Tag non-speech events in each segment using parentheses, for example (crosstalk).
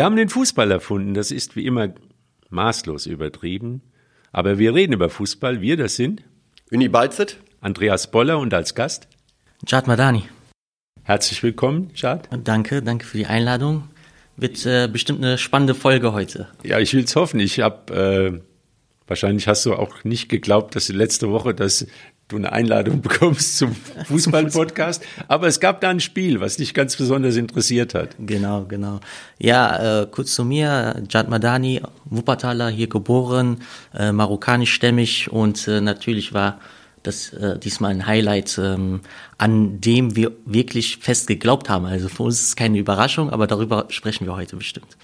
Wir haben den Fußball erfunden, das ist wie immer maßlos übertrieben. Aber wir reden über Fußball, wir das sind Uni Balzet, Andreas Boller und als Gast Jad Madani. Herzlich willkommen, Jad. Danke, danke für die Einladung. Wird äh, bestimmt eine spannende Folge heute. Ja, ich will es hoffen. Ich habe äh, wahrscheinlich hast du auch nicht geglaubt, dass letzte Woche, dass du eine Einladung (laughs) bekommst zum Fußball-Podcast. Aber es gab da ein Spiel, was dich ganz besonders interessiert hat. Genau, genau. Ja, äh, kurz zu mir, Jad Madani, Wuppertaler, hier geboren, äh, marokkanischstämmig und äh, natürlich war das äh, diesmal ein Highlight, ähm, an dem wir wirklich fest geglaubt haben. Also für uns ist es keine Überraschung, aber darüber sprechen wir heute bestimmt.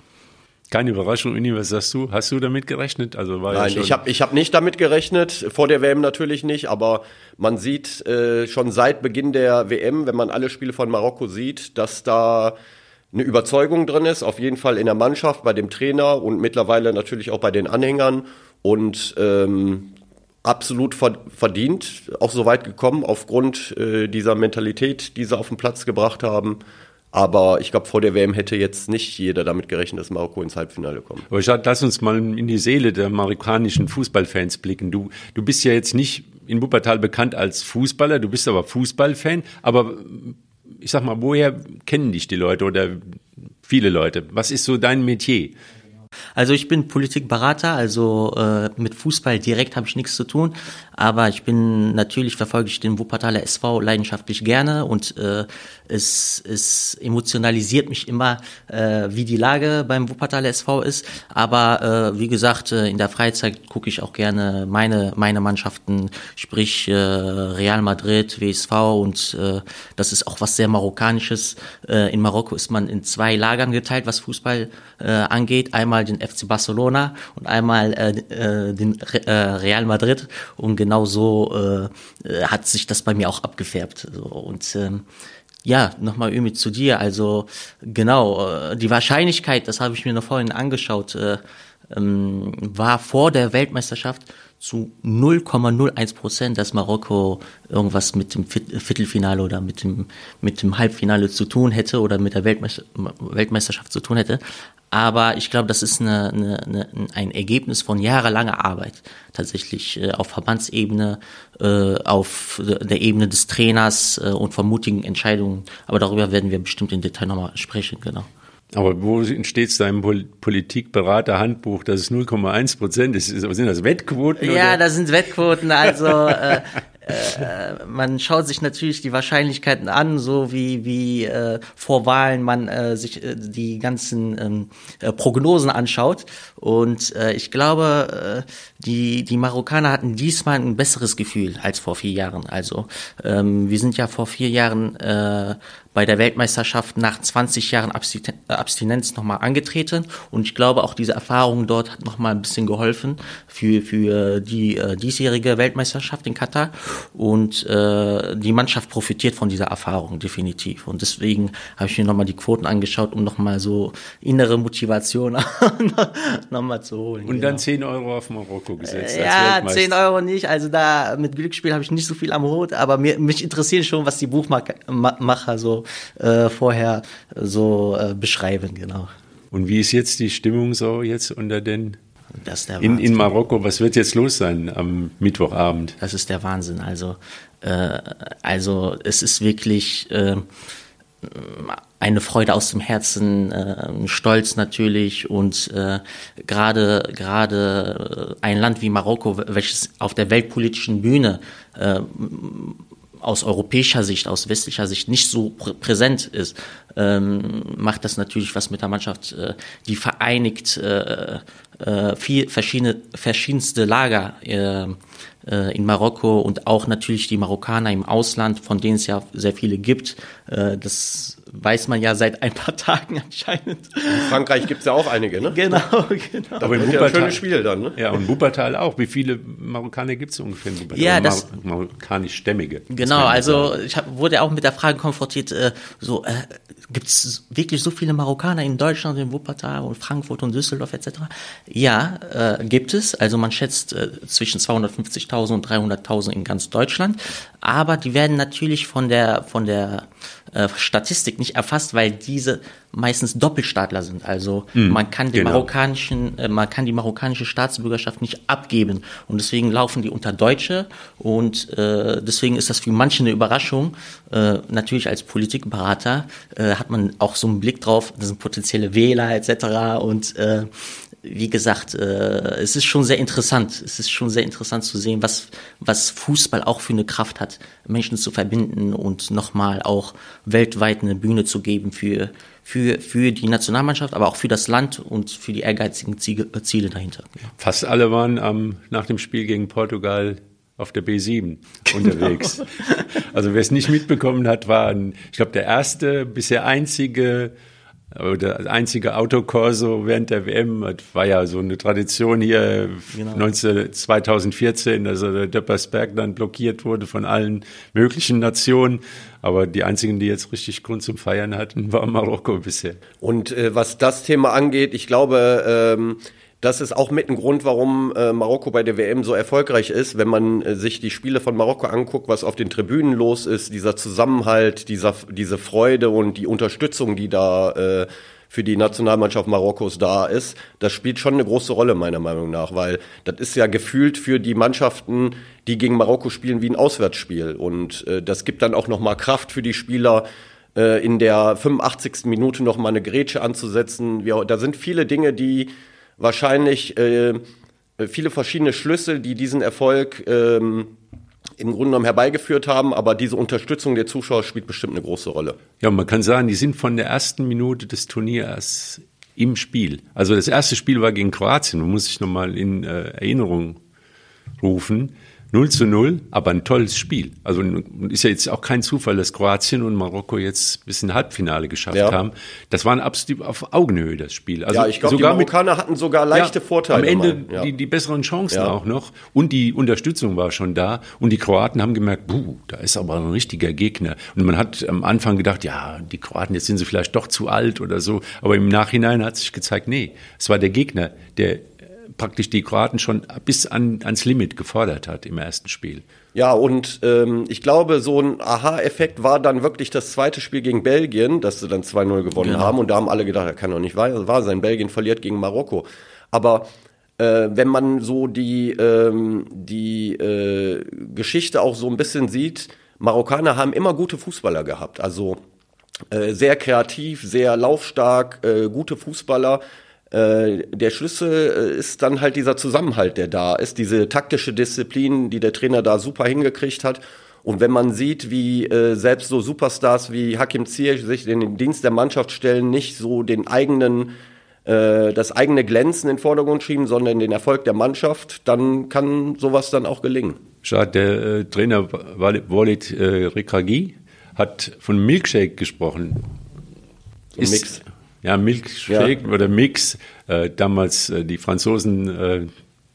Keine Überraschung, Uni, was sagst du? Hast du damit gerechnet? Also war Nein, ja ich habe ich hab nicht damit gerechnet, vor der WM natürlich nicht, aber man sieht äh, schon seit Beginn der WM, wenn man alle Spiele von Marokko sieht, dass da eine Überzeugung drin ist, auf jeden Fall in der Mannschaft, bei dem Trainer und mittlerweile natürlich auch bei den Anhängern. Und ähm, absolut verdient, auch so weit gekommen aufgrund äh, dieser Mentalität, die sie auf den Platz gebracht haben. Aber ich glaube, vor der WM hätte jetzt nicht jeder damit gerechnet, dass Marokko ins Halbfinale kommt. Aber Schad, lass uns mal in die Seele der marokkanischen Fußballfans blicken. Du, du bist ja jetzt nicht in Wuppertal bekannt als Fußballer, du bist aber Fußballfan. Aber ich sag mal, woher kennen dich die Leute oder viele Leute? Was ist so dein Metier? Also ich bin Politikberater, also äh, mit Fußball direkt habe ich nichts zu tun, aber ich bin natürlich verfolge ich den Wuppertaler SV leidenschaftlich gerne und äh, es, es emotionalisiert mich immer, äh, wie die Lage beim Wuppertaler SV ist. Aber äh, wie gesagt, äh, in der Freizeit gucke ich auch gerne meine meine Mannschaften, sprich äh, Real Madrid, WSV und äh, das ist auch was sehr marokkanisches. Äh, in Marokko ist man in zwei Lagern geteilt, was Fußball äh, angeht. Einmal den FC Barcelona und einmal äh, äh, den äh, Real Madrid. Und genau so äh, äh, hat sich das bei mir auch abgefärbt. So. Und ähm, ja, nochmal irgendwie zu dir. Also genau, die Wahrscheinlichkeit, das habe ich mir noch vorhin angeschaut, äh, ähm, war vor der Weltmeisterschaft zu 0,01 Prozent, dass Marokko irgendwas mit dem Viertelfinale oder mit dem, mit dem Halbfinale zu tun hätte oder mit der Weltmeister Weltmeisterschaft zu tun hätte. Aber ich glaube, das ist eine, eine, eine, ein Ergebnis von jahrelanger Arbeit. Tatsächlich äh, auf Verbandsebene, äh, auf der Ebene des Trainers äh, und von mutigen Entscheidungen. Aber darüber werden wir bestimmt im Detail nochmal sprechen, genau. Aber wo entsteht es da im Politikberater-Handbuch, dass es 0,1 Prozent ist? Sind das Wettquoten? Ja, oder? das sind Wettquoten. Also äh, äh, man schaut sich natürlich die Wahrscheinlichkeiten an, so wie, wie äh, vor Wahlen man äh, sich äh, die ganzen ähm, äh, Prognosen anschaut. Und äh, ich glaube, äh, die, die Marokkaner hatten diesmal ein besseres Gefühl als vor vier Jahren. Also ähm, wir sind ja vor vier Jahren äh, bei der Weltmeisterschaft nach 20 Jahren Abstinenz nochmal angetreten. Und ich glaube, auch diese Erfahrung dort hat nochmal ein bisschen geholfen für, für die äh, diesjährige Weltmeisterschaft in Katar. Und äh, die Mannschaft profitiert von dieser Erfahrung definitiv. Und deswegen habe ich mir nochmal die Quoten angeschaut, um nochmal so innere Motivation (laughs) nochmal zu holen. Und genau. dann 10 Euro auf Marokko gesetzt. Äh, ja, 10 Euro nicht. Also da mit Glücksspiel habe ich nicht so viel am Hut, aber mir, mich interessieren schon, was die Buchmacher so äh, vorher so äh, beschreiben, genau. Und wie ist jetzt die Stimmung so jetzt unter den in, in Marokko, was wird jetzt los sein am Mittwochabend? Das ist der Wahnsinn. Also, äh, also es ist wirklich äh, eine Freude aus dem Herzen, äh, Stolz natürlich und äh, gerade gerade ein Land wie Marokko, welches auf der weltpolitischen Bühne äh, aus europäischer Sicht, aus westlicher Sicht nicht so prä präsent ist, ähm, macht das natürlich was mit der Mannschaft, äh, die vereinigt äh, äh, viel verschiedene verschiedenste Lager äh, äh, in Marokko und auch natürlich die Marokkaner im Ausland, von denen es ja sehr viele gibt. Äh, das weiß man ja seit ein paar (laughs) Tagen anscheinend. In Frankreich gibt es ja auch einige, ne? Genau, (laughs) genau. Aber in Wuppertal, ja ein schönes Spiel dann, ne? Ja, und (laughs) Wuppertal auch. Wie viele Marokkaner gibt es ungefähr in Wuppertal? Ja, das, Mar marokkanisch-stämmige. Genau, also ich hab, wurde auch mit der Frage konfrontiert, äh, so, äh, gibt es wirklich so viele Marokkaner in Deutschland, in Wuppertal und Frankfurt und Düsseldorf etc.? Ja, äh, gibt es. Also man schätzt äh, zwischen 250.000 und 300.000 in ganz Deutschland. Aber die werden natürlich von der, von der äh, Statistik nicht erfasst, weil diese meistens Doppelstaatler sind. Also mm, man kann den genau. marokkanischen, äh, man kann die marokkanische Staatsbürgerschaft nicht abgeben und deswegen laufen die unter Deutsche und äh, deswegen ist das für manche eine Überraschung. Äh, natürlich als Politikberater äh, hat man auch so einen Blick drauf, das sind potenzielle Wähler etc. und äh, wie gesagt, äh, es ist schon sehr interessant. Es ist schon sehr interessant zu sehen, was, was Fußball auch für eine Kraft hat, Menschen zu verbinden und nochmal auch weltweit eine Bühne zu geben für, für, für die Nationalmannschaft, aber auch für das Land und für die ehrgeizigen Ziele, Ziele dahinter. Fast alle waren am, nach dem Spiel gegen Portugal auf der B7 (laughs) unterwegs. also wer es nicht mitbekommen hat, war, ein, ich glaube, der erste, bisher einzige der einzige Autokorso während der WM das war ja so eine Tradition hier genau. 19, 2014, dass der Döppersberg dann blockiert wurde von allen möglichen Nationen. Aber die einzigen, die jetzt richtig Grund zum Feiern hatten, (laughs) war Marokko bisher. Und äh, was das Thema angeht, ich glaube, ähm, das ist auch mit ein Grund, warum äh, Marokko bei der WM so erfolgreich ist. Wenn man äh, sich die Spiele von Marokko anguckt, was auf den Tribünen los ist, dieser Zusammenhalt, dieser, diese Freude und die Unterstützung, die da äh, für die Nationalmannschaft Marokkos da ist, das spielt schon eine große Rolle meiner Meinung nach, weil das ist ja gefühlt für die Mannschaften, die gegen Marokko spielen, wie ein Auswärtsspiel und äh, das gibt dann auch noch mal Kraft für die Spieler äh, in der 85. Minute noch mal eine Grätsche anzusetzen. Wir, da sind viele Dinge, die wahrscheinlich äh, viele verschiedene Schlüssel, die diesen Erfolg ähm, im Grunde genommen herbeigeführt haben, aber diese Unterstützung der Zuschauer spielt bestimmt eine große Rolle. Ja, man kann sagen, die sind von der ersten Minute des Turniers im Spiel. Also das erste Spiel war gegen Kroatien, man muss sich nochmal in äh, Erinnerung rufen. 0 zu 0, aber ein tolles Spiel. Also ist ja jetzt auch kein Zufall, dass Kroatien und Marokko jetzt bis in Halbfinale geschafft ja. haben. Das waren absolut auf Augenhöhe, das Spiel. Also ja, ich glaube, die Marokkaner mit, hatten sogar leichte ja, Vorteile. Am Ende ja. die, die besseren Chancen auch noch. Und die Unterstützung war schon da. Und die Kroaten haben gemerkt, buh, da ist aber ein richtiger Gegner. Und man hat am Anfang gedacht, ja, die Kroaten, jetzt sind sie vielleicht doch zu alt oder so. Aber im Nachhinein hat sich gezeigt, nee, es war der Gegner, der praktisch die Kroaten schon bis an, ans Limit gefordert hat im ersten Spiel. Ja, und ähm, ich glaube, so ein Aha-Effekt war dann wirklich das zweite Spiel gegen Belgien, dass sie dann 2-0 gewonnen genau. haben. Und da haben alle gedacht, das kann doch nicht wahr, sein. Belgien verliert gegen Marokko. Aber äh, wenn man so die, ähm, die äh, Geschichte auch so ein bisschen sieht, Marokkaner haben immer gute Fußballer gehabt. Also äh, sehr kreativ, sehr laufstark, äh, gute Fußballer. Äh, der Schlüssel äh, ist dann halt dieser Zusammenhalt, der da ist, diese taktische Disziplin, die der Trainer da super hingekriegt hat. Und wenn man sieht, wie äh, selbst so Superstars wie Hakim Ziyech sich in den Dienst der Mannschaft stellen, nicht so den eigenen, äh, das eigene Glänzen in den Vordergrund schieben, sondern den Erfolg der Mannschaft, dann kann sowas dann auch gelingen. Schade, der äh, Trainer Walid äh, Rekragi hat von Milkshake gesprochen. Ist, Mix ja, Milkshake ja. oder Mix. Äh, damals äh, die Franzosen äh,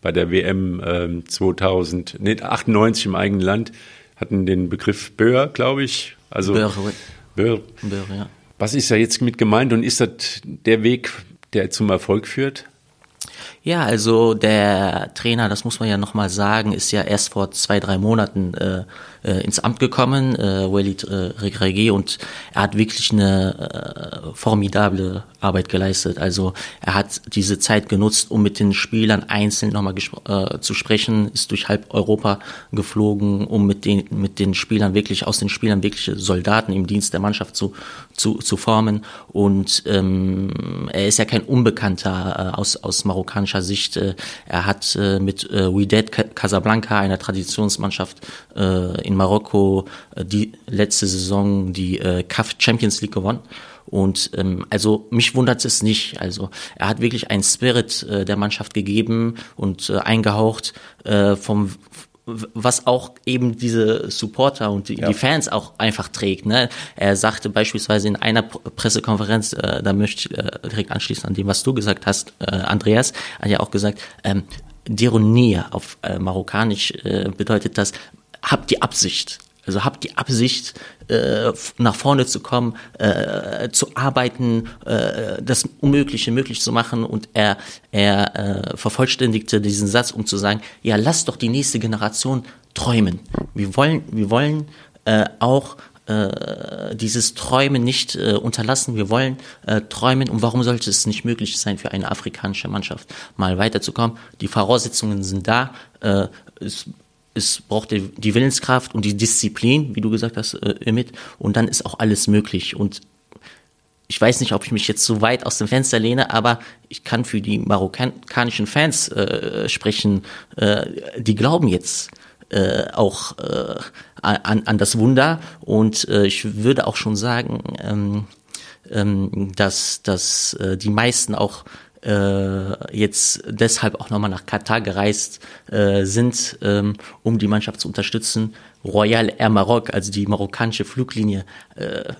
bei der WM äh, 2000, nee, 98 im eigenen Land hatten den Begriff Böhr, glaube ich. Also Böhr, Böhr. Böhr ja. Was ist da jetzt mit gemeint und ist das der Weg, der zum Erfolg führt? Ja, also der Trainer, das muss man ja nochmal sagen, ist ja erst vor zwei, drei Monaten äh, äh, ins Amt gekommen, äh, Walid äh, Regragé, und er hat wirklich eine äh, formidable Arbeit geleistet. Also er hat diese Zeit genutzt, um mit den Spielern einzeln nochmal äh, zu sprechen, ist durch halb Europa geflogen, um mit den, mit den Spielern wirklich, aus den Spielern wirkliche Soldaten im Dienst der Mannschaft zu, zu, zu formen. Und ähm, er ist ja kein Unbekannter äh, aus, aus marokkanischer Sicht. Äh, er hat äh, mit äh, Wydad Casablanca, einer Traditionsmannschaft äh, in Marokko, äh, die letzte Saison die äh, CAF Champions League gewonnen. Und ähm, also mich wundert es nicht. Also er hat wirklich einen Spirit äh, der Mannschaft gegeben und äh, eingehaucht äh, vom was auch eben diese Supporter und die, ja. die, Fans auch einfach trägt. Ne? Er sagte beispielsweise in einer Pressekonferenz, äh, da möchte ich äh, direkt anschließen an dem, was du gesagt hast, äh, Andreas, hat ja auch gesagt, ähm, Deronia auf äh, Marokkanisch äh, bedeutet das, habt die Absicht. Also habt die Absicht, äh, nach vorne zu kommen, äh, zu arbeiten, äh, das Unmögliche möglich zu machen. Und er, er vervollständigte diesen Satz, um zu sagen, ja, lasst doch die nächste Generation träumen. Wir wollen, wir wollen auch dieses Träumen nicht unterlassen. Wir wollen träumen und warum sollte es nicht möglich sein für eine afrikanische Mannschaft mal weiterzukommen? Die Voraussetzungen sind da. Es, es braucht die, Willenskraft und die Disziplin, wie du gesagt hast, äh. Und dann ist auch alles möglich. Und ich weiß nicht, ob ich mich jetzt so weit aus dem Fenster lehne, aber ich kann für die marokkanischen Fans äh, sprechen. Äh, die glauben jetzt äh, auch äh, an, an das Wunder und äh, ich würde auch schon sagen, ähm, ähm, dass, dass äh, die meisten auch äh, jetzt deshalb auch nochmal nach Katar gereist äh, sind, ähm, um die Mannschaft zu unterstützen. Royal Air Maroc, also die marokkanische Fluglinie, äh,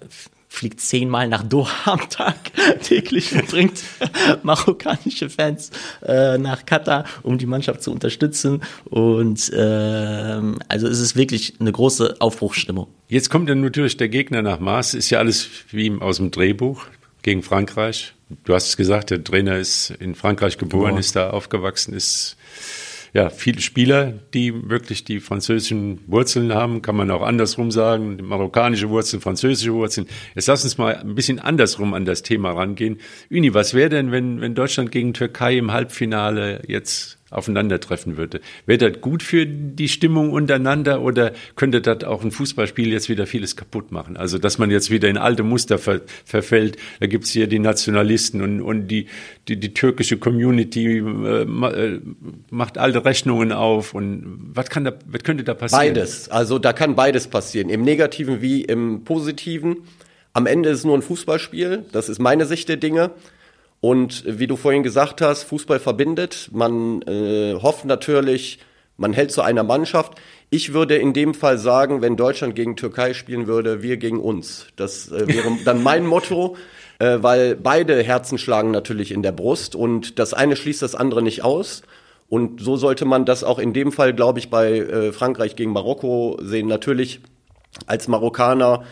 fliegt zehnmal nach Doha am Tag (laughs) täglich und bringt (laughs) marokkanische Fans äh, nach Katar, um die Mannschaft zu unterstützen. Und äh, also es ist wirklich eine große Aufbruchsstimmung. Jetzt kommt dann natürlich der Gegner nach Mars. Ist ja alles wie aus dem Drehbuch gegen Frankreich. Du hast es gesagt, der Trainer ist in Frankreich geboren, geboren. ist da aufgewachsen, ist ja, viele Spieler, die wirklich die französischen Wurzeln haben, kann man auch andersrum sagen, marokkanische Wurzeln, französische Wurzeln. Jetzt lass uns mal ein bisschen andersrum an das Thema rangehen. Uni, was wäre denn, wenn, wenn Deutschland gegen Türkei im Halbfinale jetzt aufeinandertreffen würde. Wäre das gut für die Stimmung untereinander oder könnte das auch ein Fußballspiel jetzt wieder vieles kaputt machen? Also, dass man jetzt wieder in alte Muster ver verfällt. Da gibt's hier die Nationalisten und, und die, die, die türkische Community äh, äh, macht alte Rechnungen auf. Und was, kann da, was könnte da passieren? Beides. Also, da kann beides passieren. Im Negativen wie im Positiven. Am Ende ist es nur ein Fußballspiel. Das ist meine Sicht der Dinge. Und wie du vorhin gesagt hast, Fußball verbindet. Man äh, hofft natürlich, man hält zu einer Mannschaft. Ich würde in dem Fall sagen, wenn Deutschland gegen Türkei spielen würde, wir gegen uns. Das äh, wäre (laughs) dann mein Motto, äh, weil beide Herzen schlagen natürlich in der Brust und das eine schließt das andere nicht aus. Und so sollte man das auch in dem Fall, glaube ich, bei äh, Frankreich gegen Marokko sehen. Natürlich als Marokkaner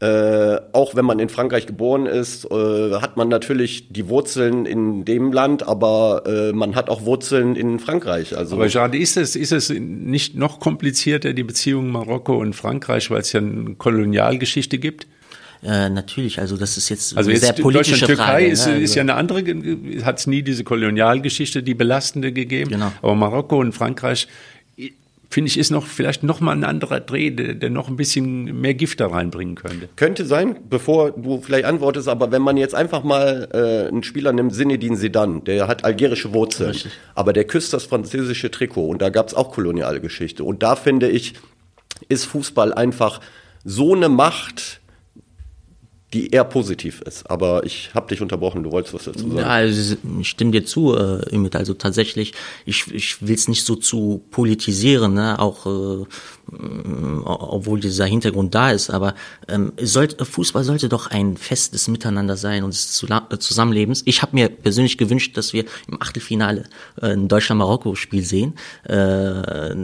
äh, auch wenn man in Frankreich geboren ist, äh, hat man natürlich die Wurzeln in dem Land, aber äh, man hat auch Wurzeln in Frankreich. Also aber Jade, ist es, ist es nicht noch komplizierter, die Beziehungen Marokko und Frankreich, weil es ja eine Kolonialgeschichte gibt? Äh, natürlich, also das ist jetzt also eine jetzt sehr politische Frage. Türkei ist, ne? ist ja eine andere, hat es nie diese Kolonialgeschichte, die belastende gegeben. Genau. Aber Marokko und Frankreich finde ich, ist noch vielleicht noch mal ein anderer Dreh, der, der, noch ein bisschen mehr Gift da reinbringen könnte. Könnte sein, bevor du vielleicht antwortest, aber wenn man jetzt einfach mal äh, einen Spieler nimmt, Zinedine Sedan, der hat algerische Wurzeln, Richtig. aber der küsst das französische Trikot und da gab es auch koloniale Geschichte. Und da finde ich, ist Fußball einfach so eine Macht, die eher positiv ist. Aber ich habe dich unterbrochen, du wolltest was dazu sagen. Ja, also ich stimme dir zu, äh, Also tatsächlich, ich, ich will es nicht so zu politisieren, ne? auch äh, obwohl dieser Hintergrund da ist, aber ähm, sollte, Fußball sollte doch ein festes Miteinander sein und des Zusammenlebens. Ich habe mir persönlich gewünscht, dass wir im Achtelfinale äh, ein Deutschland-Marokko-Spiel sehen. Äh,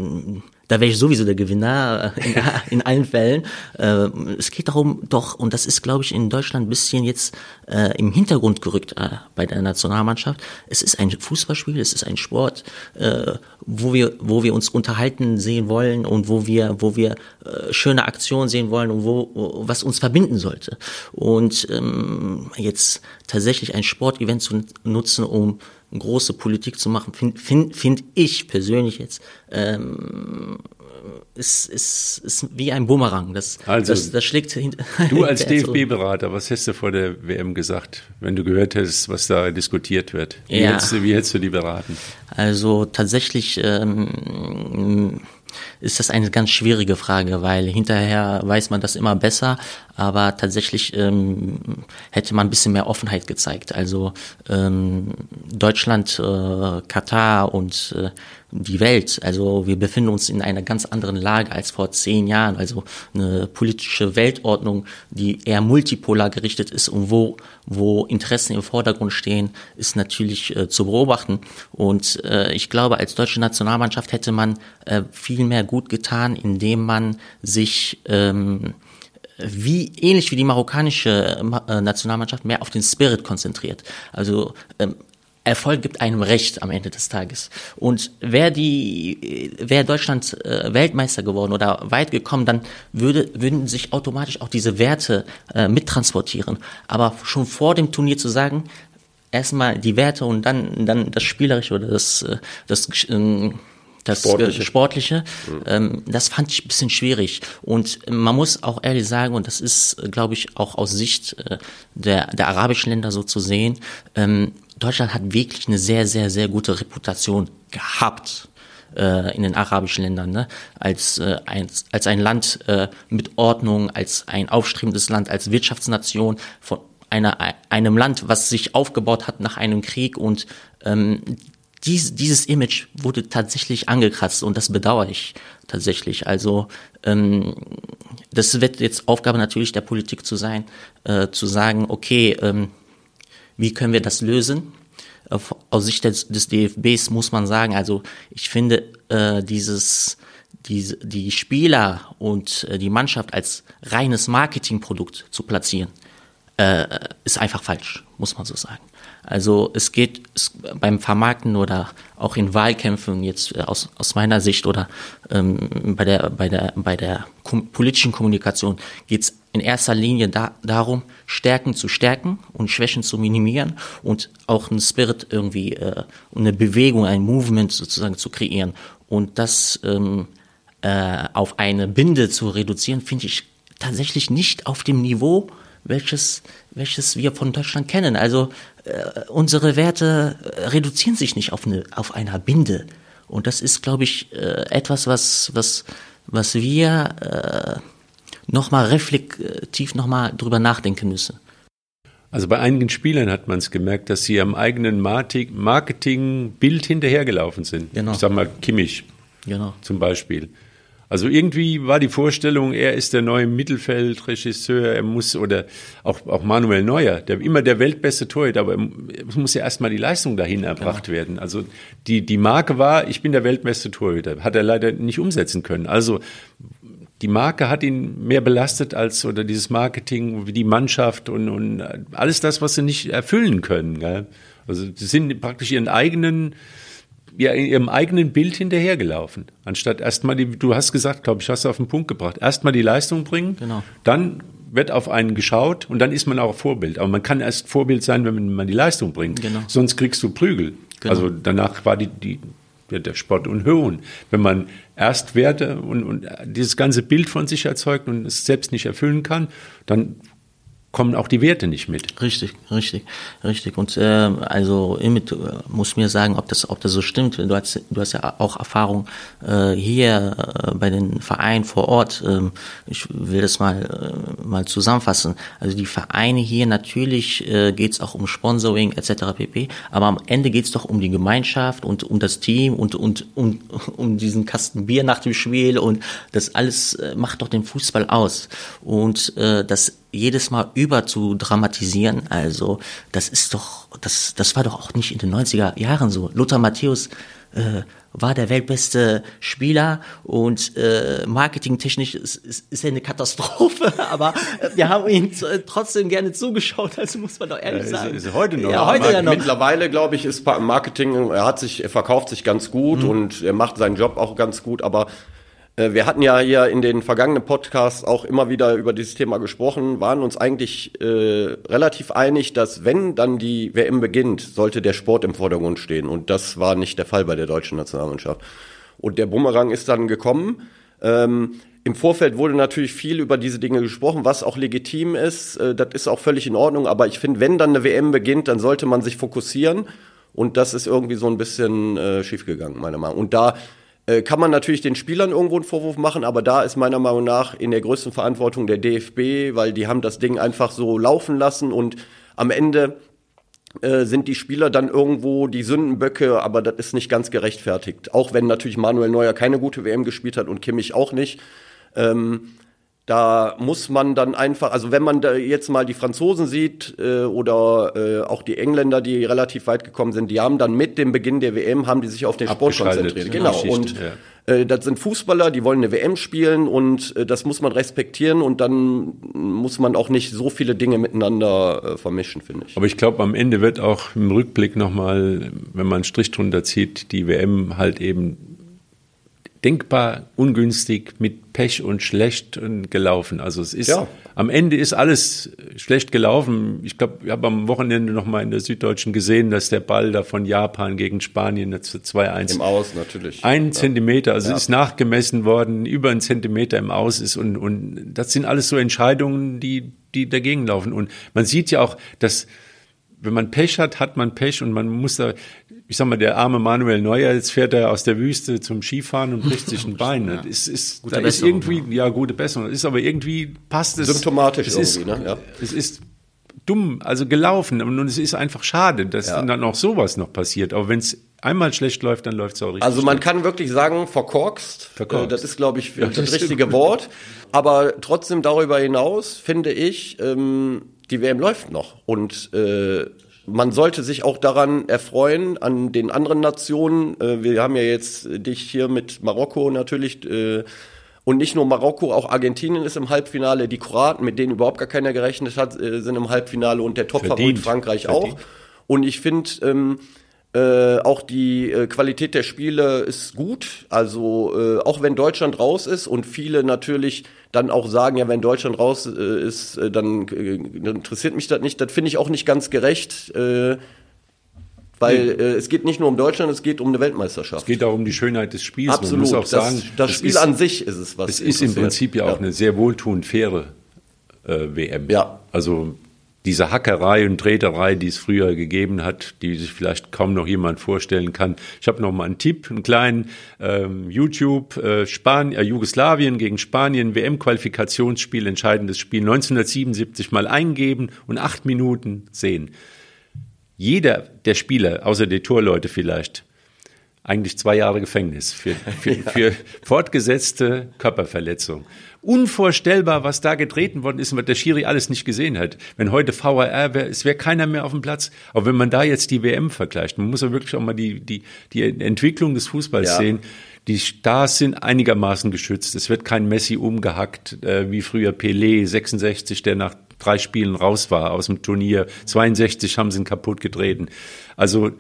da wäre ich sowieso der Gewinner äh, in, (laughs) in allen Fällen. Äh, es geht darum, doch, und das ist, glaube ich, in Deutschland ein bisschen jetzt äh, im Hintergrund gerückt äh, bei der Nationalmannschaft. Es ist ein Fußballspiel, es ist ein Sport, äh, wo wir, wo wir uns unterhalten sehen wollen und wo wir, wo wir äh, schöne Aktionen sehen wollen und wo, was uns verbinden sollte. Und ähm, jetzt tatsächlich ein Sportevent zu nutzen, um große Politik zu machen, finde find, find ich persönlich jetzt, ähm, ist, ist, ist wie ein Bumerang. Das, also, das, das schlägt hinter. (laughs) Du als DFB-Berater, was hast du vor der WM gesagt, wenn du gehört hättest, was da diskutiert wird? Wie, ja. hättest, du, wie hättest du die beraten? Also tatsächlich ähm, ist das eine ganz schwierige Frage, weil hinterher weiß man das immer besser, aber tatsächlich ähm, hätte man ein bisschen mehr Offenheit gezeigt. Also ähm, Deutschland, äh, Katar und äh, die Welt. Also wir befinden uns in einer ganz anderen Lage als vor zehn Jahren. Also eine politische Weltordnung, die eher multipolar gerichtet ist und wo, wo Interessen im Vordergrund stehen, ist natürlich äh, zu beobachten. Und äh, ich glaube, als deutsche Nationalmannschaft hätte man äh, viel mehr gut getan, indem man sich ähm, wie ähnlich wie die marokkanische äh, Nationalmannschaft mehr auf den Spirit konzentriert. Also ähm, Erfolg gibt einem Recht am Ende des Tages. Und wäre die, wäre Deutschland äh, Weltmeister geworden oder weit gekommen, dann würde, würden sich automatisch auch diese Werte äh, mittransportieren. Aber schon vor dem Turnier zu sagen, erstmal die Werte und dann, dann das Spielerische oder das, äh, das, ähm, das Sportliche, Sportliche mhm. ähm, das fand ich ein bisschen schwierig. Und man muss auch ehrlich sagen, und das ist, glaube ich, auch aus Sicht äh, der, der arabischen Länder so zu sehen, ähm, Deutschland hat wirklich eine sehr, sehr, sehr gute Reputation gehabt äh, in den arabischen Ländern, ne? als, äh, ein, als ein Land äh, mit Ordnung, als ein aufstrebendes Land, als Wirtschaftsnation von einer, einem Land, was sich aufgebaut hat nach einem Krieg und ähm, dies, dieses Image wurde tatsächlich angekratzt und das bedauere ich tatsächlich. Also ähm, das wird jetzt Aufgabe natürlich der Politik zu sein, äh, zu sagen, okay, ähm, wie können wir das lösen? Aus Sicht des, des DFBs muss man sagen, also ich finde äh, dieses die, die Spieler und äh, die Mannschaft als reines Marketingprodukt zu platzieren, äh, ist einfach falsch, muss man so sagen. Also es geht beim Vermarkten oder auch in Wahlkämpfen jetzt äh, aus, aus meiner Sicht oder ähm, bei der, bei der, bei der kom politischen Kommunikation geht es in erster Linie da, darum, Stärken zu stärken und Schwächen zu minimieren und auch einen Spirit irgendwie, äh, eine Bewegung, ein Movement sozusagen zu kreieren. Und das ähm, äh, auf eine Binde zu reduzieren, finde ich tatsächlich nicht auf dem Niveau, welches, welches wir von Deutschland kennen. Also äh, unsere Werte äh, reduzieren sich nicht auf, eine, auf einer Binde. Und das ist, glaube ich, äh, etwas, was, was, was wir äh, nochmal reflektiv nochmal drüber nachdenken müssen. Also bei einigen Spielern hat man es gemerkt, dass sie am eigenen Marketing-Bild hinterhergelaufen sind. Genau. Ich sag mal Kimmich genau. zum Beispiel. Also irgendwie war die Vorstellung, er ist der neue Mittelfeldregisseur, er muss, oder auch, auch Manuel Neuer, der immer der weltbeste Torhüter, aber es muss ja erstmal die Leistung dahin erbracht genau. werden. Also die, die Marke war, ich bin der weltbeste Torhüter, hat er leider nicht umsetzen können. Also die Marke hat ihn mehr belastet als, oder dieses Marketing, wie die Mannschaft und, und alles das, was sie nicht erfüllen können. Gell? Also sie sind praktisch ihren eigenen, ja, ihrem eigenen Bild hinterhergelaufen. Anstatt erstmal die, du hast gesagt, glaube ich, hast du auf den Punkt gebracht, erstmal die Leistung bringen, genau. dann wird auf einen geschaut und dann ist man auch Vorbild. Aber man kann erst Vorbild sein, wenn man die Leistung bringt. Genau. Sonst kriegst du Prügel. Genau. Also danach war die, die, der Sport unhöhen. Wenn man erst Werte und, und dieses ganze Bild von sich erzeugt und es selbst nicht erfüllen kann, dann kommen auch die Werte nicht mit. Richtig, richtig, richtig. Und äh, also Imit äh, muss mir sagen, ob das, ob das so stimmt. Du hast, du hast ja auch Erfahrung äh, hier äh, bei den Vereinen vor Ort. Ähm, ich will das mal äh, mal zusammenfassen. Also die Vereine hier natürlich äh, geht es auch um Sponsoring etc. pp. Aber am Ende geht es doch um die Gemeinschaft und um das Team und und um, (laughs) um diesen Kasten Bier nach dem Spiel und das alles äh, macht doch den Fußball aus. Und äh, das jedes Mal über zu dramatisieren, also das ist doch, das, das war doch auch nicht in den 90er Jahren so. Lothar Matthäus äh, war der weltbeste Spieler und äh, marketingtechnisch ist, ist, ist er eine Katastrophe, (laughs) aber wir haben ihn trotzdem gerne zugeschaut, also muss man doch ehrlich ja, sagen. Ist, ist heute noch. Ja, heute ja noch. Mittlerweile, glaube ich, ist Marketing, er hat sich, er verkauft sich ganz gut mhm. und er macht seinen Job auch ganz gut, aber äh, wir hatten ja hier in den vergangenen Podcasts auch immer wieder über dieses Thema gesprochen, waren uns eigentlich äh, relativ einig, dass wenn dann die WM beginnt, sollte der Sport im Vordergrund stehen. Und das war nicht der Fall bei der deutschen Nationalmannschaft. Und der Bumerang ist dann gekommen. Ähm, Im Vorfeld wurde natürlich viel über diese Dinge gesprochen, was auch legitim ist. Äh, das ist auch völlig in Ordnung. Aber ich finde, wenn dann eine WM beginnt, dann sollte man sich fokussieren. Und das ist irgendwie so ein bisschen äh, schiefgegangen, meiner Meinung nach. Und da äh, kann man natürlich den Spielern irgendwo einen Vorwurf machen, aber da ist meiner Meinung nach in der größten Verantwortung der DFB, weil die haben das Ding einfach so laufen lassen und am Ende äh, sind die Spieler dann irgendwo die Sündenböcke, aber das ist nicht ganz gerechtfertigt. Auch wenn natürlich Manuel Neuer keine gute WM gespielt hat und Kimmich auch nicht. Ähm, da muss man dann einfach, also wenn man da jetzt mal die Franzosen sieht äh, oder äh, auch die Engländer, die relativ weit gekommen sind, die haben dann mit dem Beginn der WM haben die sich auf den Sport konzentriert. Genau. Und Äh, das sind Fußballer, die wollen eine WM spielen und äh, das muss man respektieren und dann muss man auch nicht so viele Dinge miteinander äh, vermischen, finde ich. Aber ich glaube, am Ende wird auch im Rückblick nochmal, wenn man einen Strich drunter zieht, die WM halt eben denkbar ungünstig mit Pech und schlecht gelaufen. Also es ist ja. am Ende ist alles schlecht gelaufen. Ich glaube, ich habe am Wochenende noch mal in der Süddeutschen gesehen, dass der Ball da von Japan gegen Spanien 2-1 im Aus natürlich ein ja. Zentimeter, also ja. ist nachgemessen worden, über einen Zentimeter im Aus ist und und das sind alles so Entscheidungen, die die dagegen laufen. Und man sieht ja auch, dass wenn man Pech hat, hat man Pech und man muss da, ich sag mal, der arme Manuel Neuer, jetzt fährt er aus der Wüste zum Skifahren und bricht sich (laughs) ein Bein. Ja. Das ist, gute da ist irgendwie, ja. ja. gute Besserung. Das ist aber irgendwie, passt es. Symptomatisch es irgendwie, ist, ne? Ja. Es ist dumm, also gelaufen. Und es ist einfach schade, dass ja. dann auch sowas noch passiert. Aber wenn es einmal schlecht läuft, dann läuft es auch richtig. Also man schlecht. kann wirklich sagen, verkorkst. verkorkst. Äh, das ist, glaube ich, ja, das, das richtige Wort. Aber trotzdem darüber hinaus finde ich, ähm, die WM läuft noch. Und äh, man sollte sich auch daran erfreuen, an den anderen Nationen. Äh, wir haben ja jetzt dich hier mit Marokko natürlich. Äh, und nicht nur Marokko, auch Argentinien ist im Halbfinale. Die Kroaten, mit denen überhaupt gar keiner gerechnet hat, äh, sind im Halbfinale und der Topfavorit Frankreich Verdient. auch. Und ich finde, ähm, äh, auch die äh, Qualität der Spiele ist gut. Also äh, auch wenn Deutschland raus ist und viele natürlich dann auch sagen, ja, wenn Deutschland raus äh, ist, äh, dann, interessiert mich das nicht. Das finde ich auch nicht ganz gerecht. Weil äh, es geht nicht nur um Deutschland, es geht um eine Weltmeisterschaft. Es geht auch um die Schönheit des Spiels. Absolut. Man muss auch sagen, das, das Spiel ist, an sich ist es was. Es ist im Prinzip ja auch ja. eine sehr wohltuend faire WM. Ja. Also diese Hackerei und Treterei, die es früher gegeben hat, die sich vielleicht kaum noch jemand vorstellen kann. Ich habe noch mal einen Tipp, einen kleinen ähm, YouTube äh, Spanien, äh, Jugoslawien gegen Spanien WM-Qualifikationsspiel, entscheidendes Spiel 1977 mal eingeben und acht Minuten sehen. Jeder der Spieler, außer die Torleute vielleicht, eigentlich zwei Jahre Gefängnis für, für, (laughs) ja. für fortgesetzte Körperverletzung. Unvorstellbar, was da getreten worden ist und was der Schiri alles nicht gesehen hat. Wenn heute VAR wäre, es wäre keiner mehr auf dem Platz. Aber wenn man da jetzt die WM vergleicht, man muss ja wirklich auch mal die, die, die Entwicklung des Fußballs ja. sehen. Die Stars sind einigermaßen geschützt. Es wird kein Messi umgehackt, äh, wie früher Pelé, 66, der nach drei Spielen raus war aus dem Turnier. 62 haben sie ihn kaputt getreten. Also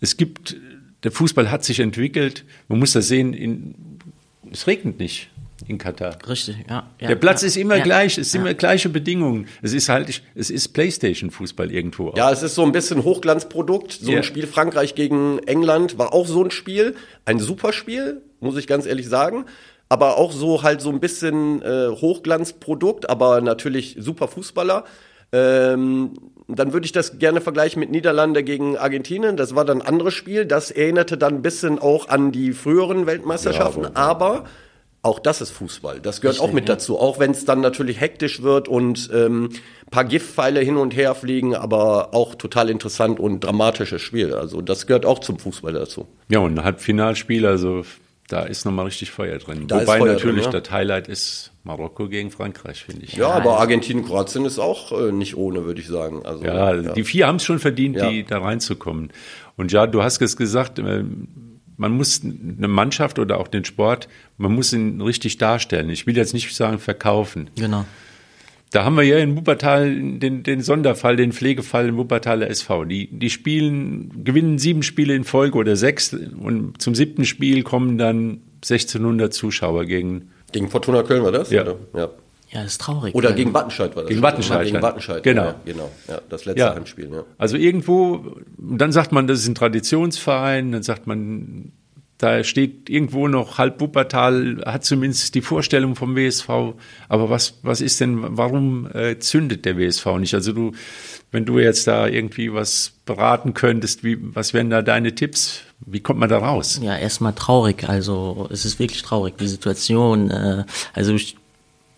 es gibt der Fußball hat sich entwickelt. Man muss das sehen, in, es regnet nicht in Katar. Richtig, ja. ja der Platz ja, ist immer ja, gleich, es sind immer gleiche Bedingungen. Es ist halt, es ist Playstation-Fußball irgendwo. Auch. Ja, es ist so ein bisschen Hochglanzprodukt. So ein Spiel Frankreich gegen England war auch so ein Spiel. Ein super Spiel, muss ich ganz ehrlich sagen. Aber auch so halt so ein bisschen äh, Hochglanzprodukt, aber natürlich super Fußballer. Ähm, dann würde ich das gerne vergleichen mit Niederlande gegen Argentinien. Das war dann ein anderes Spiel. Das erinnerte dann ein bisschen auch an die früheren Weltmeisterschaften. Ja, aber auch das ist Fußball. Das gehört Richtig, auch mit ja. dazu. Auch wenn es dann natürlich hektisch wird und ähm, paar Giftpfeile hin und her fliegen, aber auch total interessant und dramatisches Spiel. Also das gehört auch zum Fußball dazu. Ja, und ein Halbfinalspiel, also da ist nochmal richtig Feuer drin. Da Wobei Feuer natürlich drin, ja. das Highlight ist Marokko gegen Frankreich, finde ich. Ja, ja aber Argentinien, Kroatien ist auch äh, nicht ohne, würde ich sagen. Also, ja, ja. die vier haben es schon verdient, die da reinzukommen. Und ja, du hast es gesagt, äh, man muss eine Mannschaft oder auch den Sport, man muss ihn richtig darstellen. Ich will jetzt nicht sagen verkaufen. Genau. Da haben wir ja in Wuppertal den, den Sonderfall, den Pflegefall in Wuppertaler SV. Die, die spielen, gewinnen sieben Spiele in Folge oder sechs und zum siebten Spiel kommen dann 1600 Zuschauer gegen. Gegen Fortuna Köln war das? Ja. Oder? ja. Ja, das ist traurig. Oder gegen Wattenscheid war das. Gegen Wattenscheid. Gegen Wattenscheid. Genau. Ja, genau. Ja, das letzte ja. Heimspiel. Ja. Also irgendwo, dann sagt man, das ist ein Traditionsverein, dann sagt man, da steht irgendwo noch halb Wuppertal, hat zumindest die Vorstellung vom WSV. Aber was, was ist denn, warum äh, zündet der WSV nicht? Also du, wenn du jetzt da irgendwie was beraten könntest, wie, was wären da deine Tipps? Wie kommt man da raus? Ja, erstmal traurig. Also es ist wirklich traurig, die Situation. Äh, also ich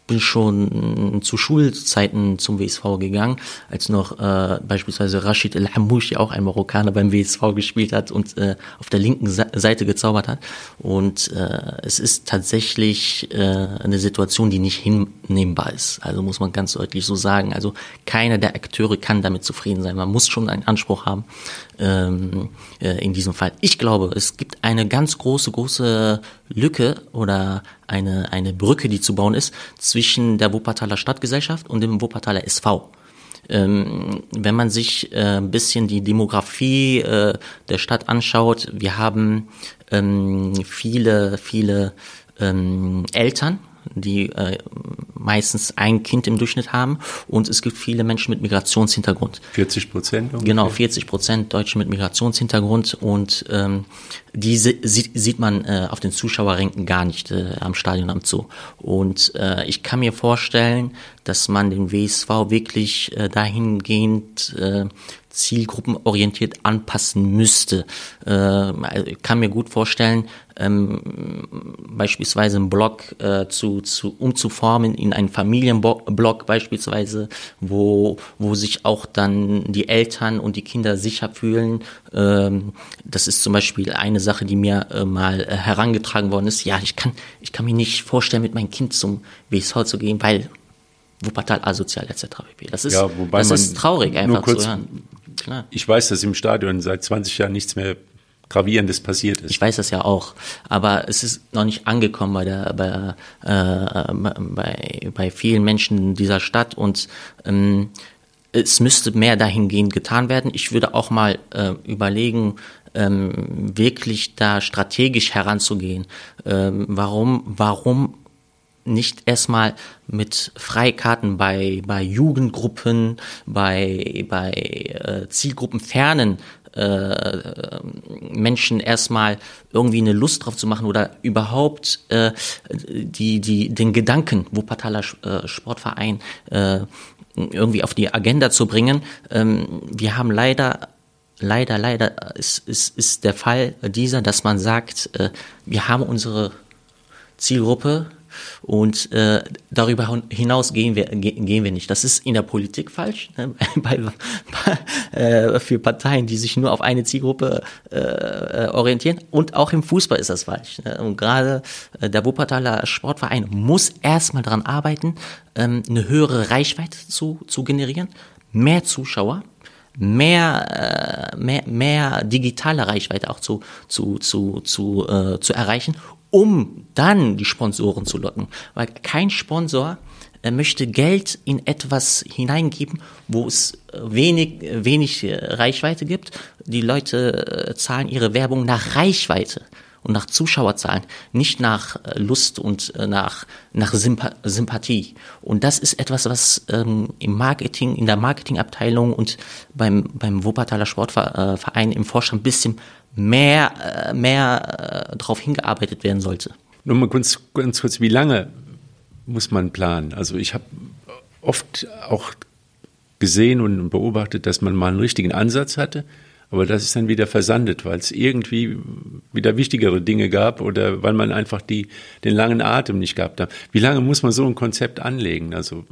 bin schon zu Schulzeiten zum WSV gegangen, als noch äh, beispielsweise Rashid El Hamouchi, auch ein Marokkaner beim WSV gespielt hat und äh, auf der linken Seite gezaubert hat. Und äh, es ist tatsächlich äh, eine Situation, die nicht hinnehmbar ist. Also muss man ganz deutlich so sagen. Also keiner der Akteure kann damit zufrieden sein. Man muss schon einen Anspruch haben ähm, äh, in diesem Fall. Ich glaube, es gibt eine ganz große, große Lücke oder eine, eine Brücke, die zu bauen ist zwischen der Wuppertaler Stadtgesellschaft und dem Wuppertaler SV. Ähm, wenn man sich äh, ein bisschen die Demografie äh, der Stadt anschaut, wir haben ähm, viele, viele ähm, Eltern, die äh, meistens ein Kind im Durchschnitt haben und es gibt viele Menschen mit Migrationshintergrund. 40 Prozent? Genau, 40 Prozent Deutsche mit Migrationshintergrund und ähm, diese sieht, man äh, auf den Zuschauerränken gar nicht äh, am Stadion am Zoo. Und äh, ich kann mir vorstellen, dass man den WSV wirklich äh, dahingehend äh, zielgruppenorientiert anpassen müsste. Äh, ich kann mir gut vorstellen, ähm, beispielsweise einen Blog äh, zu, zu umzuformen in einen Familienblog beispielsweise, wo, wo sich auch dann die Eltern und die Kinder sicher fühlen. Ähm, das ist zum Beispiel eine Sache, die mir äh, mal äh, herangetragen worden ist. Ja, ich kann, ich kann mir nicht vorstellen, mit meinem Kind zum WSV zu gehen, weil Wuppertal asozial etc. Das ist, ja, wobei das ist traurig einfach kurz, zu hören. Klar. Ich weiß, dass im Stadion seit 20 Jahren nichts mehr Gravierendes passiert ist. Ich weiß das ja auch, aber es ist noch nicht angekommen bei der bei, äh, bei, bei vielen Menschen dieser Stadt und ähm, es müsste mehr dahingehend getan werden. Ich würde auch mal äh, überlegen, ähm, wirklich da strategisch heranzugehen. Ähm, warum, warum nicht erstmal mit Freikarten bei, bei Jugendgruppen, bei, bei äh, Zielgruppenfernen äh, Menschen erstmal irgendwie eine Lust drauf zu machen oder überhaupt äh, die, die, den Gedanken Wuppertaler äh, Sportverein äh, irgendwie auf die Agenda zu bringen. Ähm, wir haben leider leider, leider ist, ist, ist der Fall dieser, dass man sagt, äh, wir haben unsere Zielgruppe, und äh, darüber hinaus gehen wir, gehen wir nicht. Das ist in der Politik falsch, ne? (laughs) bei, bei, äh, für Parteien, die sich nur auf eine Zielgruppe äh, äh, orientieren. Und auch im Fußball ist das falsch. Ne? Und gerade äh, der Wuppertaler Sportverein muss erstmal daran arbeiten, ähm, eine höhere Reichweite zu, zu generieren, mehr Zuschauer mehr, äh, mehr, mehr digitale Reichweite auch zu, zu, zu, zu, äh, zu erreichen um dann die Sponsoren zu locken. Weil kein Sponsor äh, möchte Geld in etwas hineingeben, wo es äh, wenig, wenig äh, Reichweite gibt. Die Leute zahlen ihre Werbung nach Reichweite und nach Zuschauerzahlen, nicht nach Lust und nach, nach Sympathie. Und das ist etwas, was ähm, im Marketing, in der Marketingabteilung und beim, beim Wuppertaler Sportverein im Vorstand ein bisschen mehr, äh, mehr äh, darauf hingearbeitet werden sollte. Nur mal ganz, ganz kurz, wie lange muss man planen? Also ich habe oft auch gesehen und beobachtet, dass man mal einen richtigen Ansatz hatte, aber das ist dann wieder versandet, weil es irgendwie wieder wichtigere Dinge gab oder weil man einfach die, den langen Atem nicht gehabt hat. Wie lange muss man so ein Konzept anlegen? Also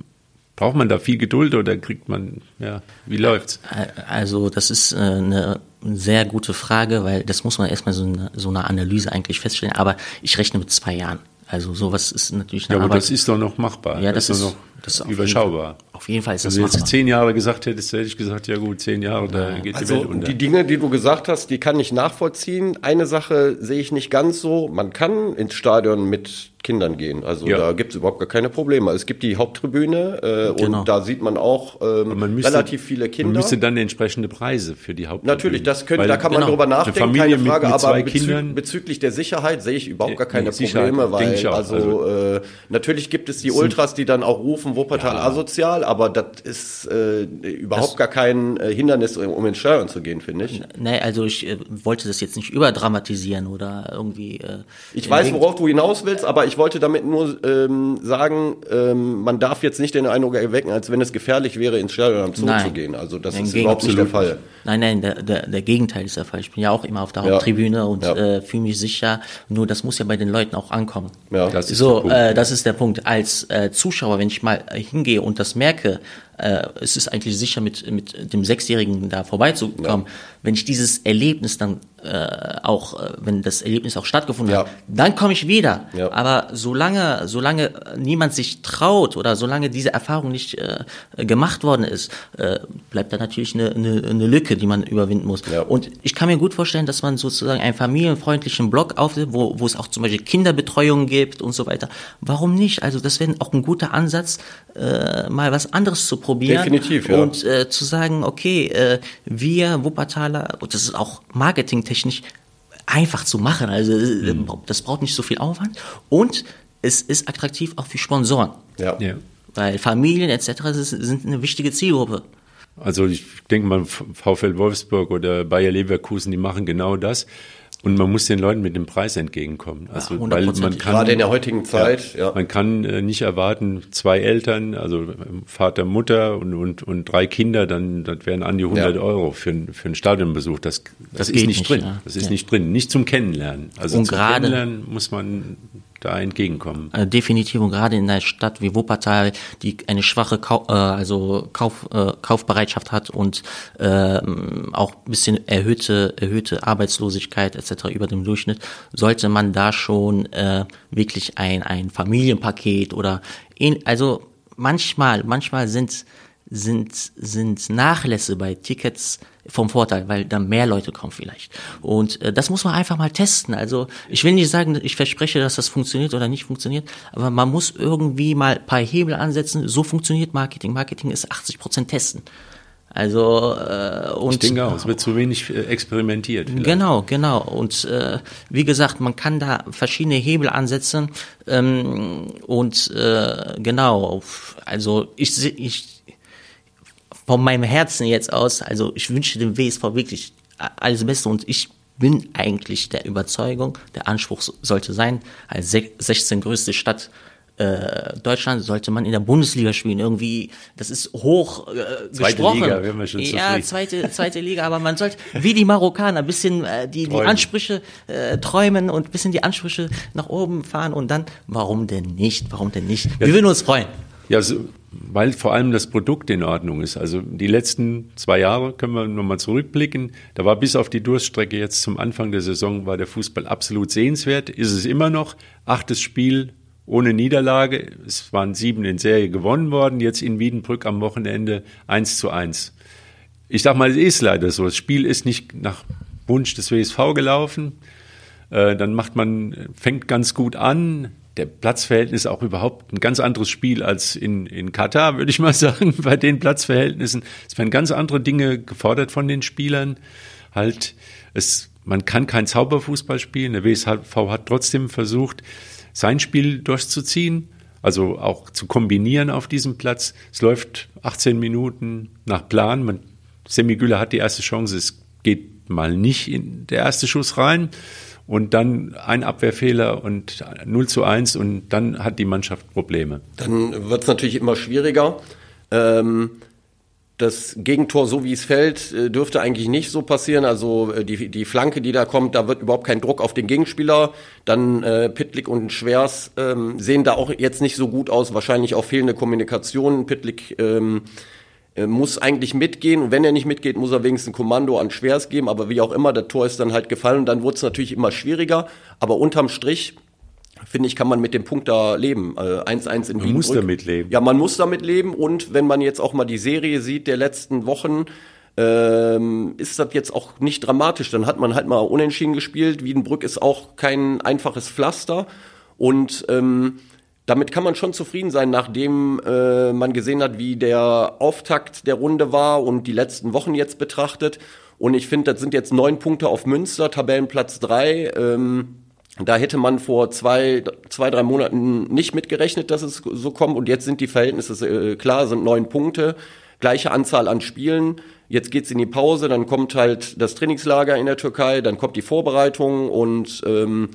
braucht man da viel Geduld oder kriegt man, ja, wie läuft's? Also das ist äh, eine sehr gute Frage, weil das muss man erstmal so eine, so eine Analyse eigentlich feststellen. Aber ich rechne mit zwei Jahren. Also sowas ist natürlich eine Ja, aber Arbeit. das ist doch noch machbar. Ja, das, das ist, noch das ist überschaubar. Auf jeden Fall ist das Wenn du jetzt zehn Jahre gesagt hättest, hätte ich gesagt, ja gut, zehn Jahre, da geht also die Welt unter. Die Dinge, die du gesagt hast, die kann ich nachvollziehen. Eine Sache sehe ich nicht ganz so. Man kann ins Stadion mit Kindern gehen. Also ja. da gibt es überhaupt gar keine Probleme. Es gibt die Haupttribüne äh, genau. und da sieht man auch ähm, man müsste, relativ viele Kinder. Man müsste dann entsprechende Preise für die Haupttribüne. Natürlich, das könnte, da kann genau. man drüber nachdenken, keine Frage. Mit, mit aber bezü bezüglich der Sicherheit sehe ich überhaupt gar keine Probleme, weil also, also äh, natürlich gibt es die Ultras, die dann auch rufen, Wuppertal ja. asozial, aber das ist äh, überhaupt das, gar kein äh, Hindernis, um ins Stadion zu gehen, finde ich. Nee, also ich äh, wollte das jetzt nicht überdramatisieren oder irgendwie. Äh, ich weiß, worauf du hinaus willst, aber ich wollte damit nur ähm, sagen, ähm, man darf jetzt nicht den Eindruck erwecken, als wenn es gefährlich wäre, ins Stadion am Zoo nein. zu gehen. Also das nein, ist überhaupt nicht der Fall. Nein, nein, der, der, der Gegenteil ist der Fall. Ich bin ja auch immer auf der Haupttribüne ja. und ja. äh, fühle mich sicher. Nur das muss ja bei den Leuten auch ankommen. Ja, das ist so, äh, das ist der Punkt. Als äh, Zuschauer, wenn ich mal hingehe und das merke, äh, es ist eigentlich sicher, mit, mit dem Sechsjährigen da vorbeizukommen. Ja. Wenn ich dieses Erlebnis dann äh, auch, äh, wenn das Erlebnis auch stattgefunden ja. hat, dann komme ich wieder. Ja. Aber solange, solange niemand sich traut oder solange diese Erfahrung nicht äh, gemacht worden ist, äh, bleibt da natürlich eine, eine, eine Lücke, die man überwinden muss. Ja. Und ich kann mir gut vorstellen, dass man sozusagen einen familienfreundlichen Blog aufsetzt, wo, wo es auch zum Beispiel Kinderbetreuung gibt und so weiter. Warum nicht? Also das wäre auch ein guter Ansatz, äh, mal was anderes zu probieren. Definitiv, ja. Und äh, zu sagen, okay, wir Wuppertaler, und das ist auch Marketing technisch einfach zu machen. Also mhm. das braucht nicht so viel Aufwand und es ist attraktiv auch für Sponsoren. Ja. ja. Weil Familien etc. sind eine wichtige Zielgruppe. Also ich denke mal, VfL Wolfsburg oder Bayer Leverkusen, die machen genau das. Und man muss den Leuten mit dem Preis entgegenkommen. Also, ja, weil man kann, Gerade in der heutigen Zeit, ja. ja. Man kann äh, nicht erwarten, zwei Eltern, also Vater, Mutter und, und, und drei Kinder, dann, das wären an die 100 ja. Euro für, für einen Stadionbesuch. Das, das, das ist nicht, nicht drin. Das ist nicht drin. Nicht zum Kennenlernen. Also und zum gerade, Kennenlernen muss man da entgegenkommen. Äh, definitiv und gerade in einer Stadt wie Wuppertal, die eine schwache Kau äh, also Kauf, äh, Kaufbereitschaft hat und äh, auch ein bisschen erhöhte erhöhte Arbeitslosigkeit etc. über dem Durchschnitt, sollte man da schon äh, wirklich ein ein Familienpaket oder in, also manchmal manchmal sind sind, sind Nachlässe bei Tickets vom Vorteil, weil dann mehr Leute kommen vielleicht. Und äh, das muss man einfach mal testen. Also ich will nicht sagen, ich verspreche, dass das funktioniert oder nicht funktioniert, aber man muss irgendwie mal ein paar Hebel ansetzen. So funktioniert Marketing. Marketing ist 80 Prozent testen. Also äh, und ich denke auch, es wird zu wenig äh, experimentiert. Vielleicht. Genau, genau. Und äh, wie gesagt, man kann da verschiedene Hebel ansetzen ähm, und äh, genau. Also ich ich von meinem Herzen jetzt aus, also ich wünsche dem WSV wirklich alles Beste und ich bin eigentlich der Überzeugung, der Anspruch sollte sein, als 16 größte Stadt äh, Deutschland sollte man in der Bundesliga spielen. Irgendwie, das ist hoch äh, zweite gesprochen. Liga, wir schon Ja, zweite, zweite Liga, aber man sollte wie die Marokkaner ein bisschen äh, die, die Ansprüche äh, träumen und ein bisschen die Ansprüche nach oben fahren und dann, warum denn nicht? Warum denn nicht? Wir würden uns freuen. Ja, so, weil vor allem das Produkt in Ordnung ist. Also die letzten zwei Jahre können wir nochmal zurückblicken. Da war bis auf die Durststrecke jetzt zum Anfang der Saison war der Fußball absolut sehenswert. Ist es immer noch. Achtes Spiel ohne Niederlage. Es waren sieben in Serie gewonnen worden. Jetzt in Wiedenbrück am Wochenende eins zu eins. Ich sag mal, es ist leider so. Das Spiel ist nicht nach Wunsch des WSV gelaufen. Äh, dann macht man, fängt ganz gut an, der Platzverhältnis auch überhaupt ein ganz anderes Spiel als in, in Katar, würde ich mal (laughs) sagen, bei den Platzverhältnissen. Es werden ganz andere Dinge gefordert von den Spielern. Halt, es, man kann kein Zauberfußball spielen. Der WSV hat trotzdem versucht, sein Spiel durchzuziehen, also auch zu kombinieren auf diesem Platz. Es läuft 18 Minuten nach Plan. Man, Semi Güller hat die erste Chance, es geht mal nicht in der erste Schuss rein und dann ein Abwehrfehler und 0 zu 1 und dann hat die Mannschaft Probleme. Dann wird es natürlich immer schwieriger. Ähm, das Gegentor, so wie es fällt, äh, dürfte eigentlich nicht so passieren. Also äh, die, die Flanke, die da kommt, da wird überhaupt kein Druck auf den Gegenspieler. Dann äh, Pitlick und Schwers ähm, sehen da auch jetzt nicht so gut aus. Wahrscheinlich auch fehlende Kommunikation. Pitlick ähm, muss eigentlich mitgehen und wenn er nicht mitgeht, muss er wenigstens ein Kommando an Schwers geben, aber wie auch immer, das Tor ist dann halt gefallen und dann wurde es natürlich immer schwieriger, aber unterm Strich finde ich, kann man mit dem Punkt da leben. 1-1 äh, in Wien. Man muss damit leben. Ja, man muss damit leben und wenn man jetzt auch mal die Serie sieht der letzten Wochen, ähm, ist das jetzt auch nicht dramatisch. Dann hat man halt mal unentschieden gespielt. Wiedenbrück ist auch kein einfaches Pflaster und ähm, damit kann man schon zufrieden sein, nachdem äh, man gesehen hat, wie der Auftakt der Runde war und die letzten Wochen jetzt betrachtet. Und ich finde, das sind jetzt neun Punkte auf Münster, Tabellenplatz drei. Ähm, da hätte man vor zwei, zwei, drei Monaten nicht mitgerechnet, dass es so kommt. Und jetzt sind die Verhältnisse äh, klar, sind neun Punkte, gleiche Anzahl an Spielen. Jetzt geht's in die Pause, dann kommt halt das Trainingslager in der Türkei, dann kommt die Vorbereitung und ähm,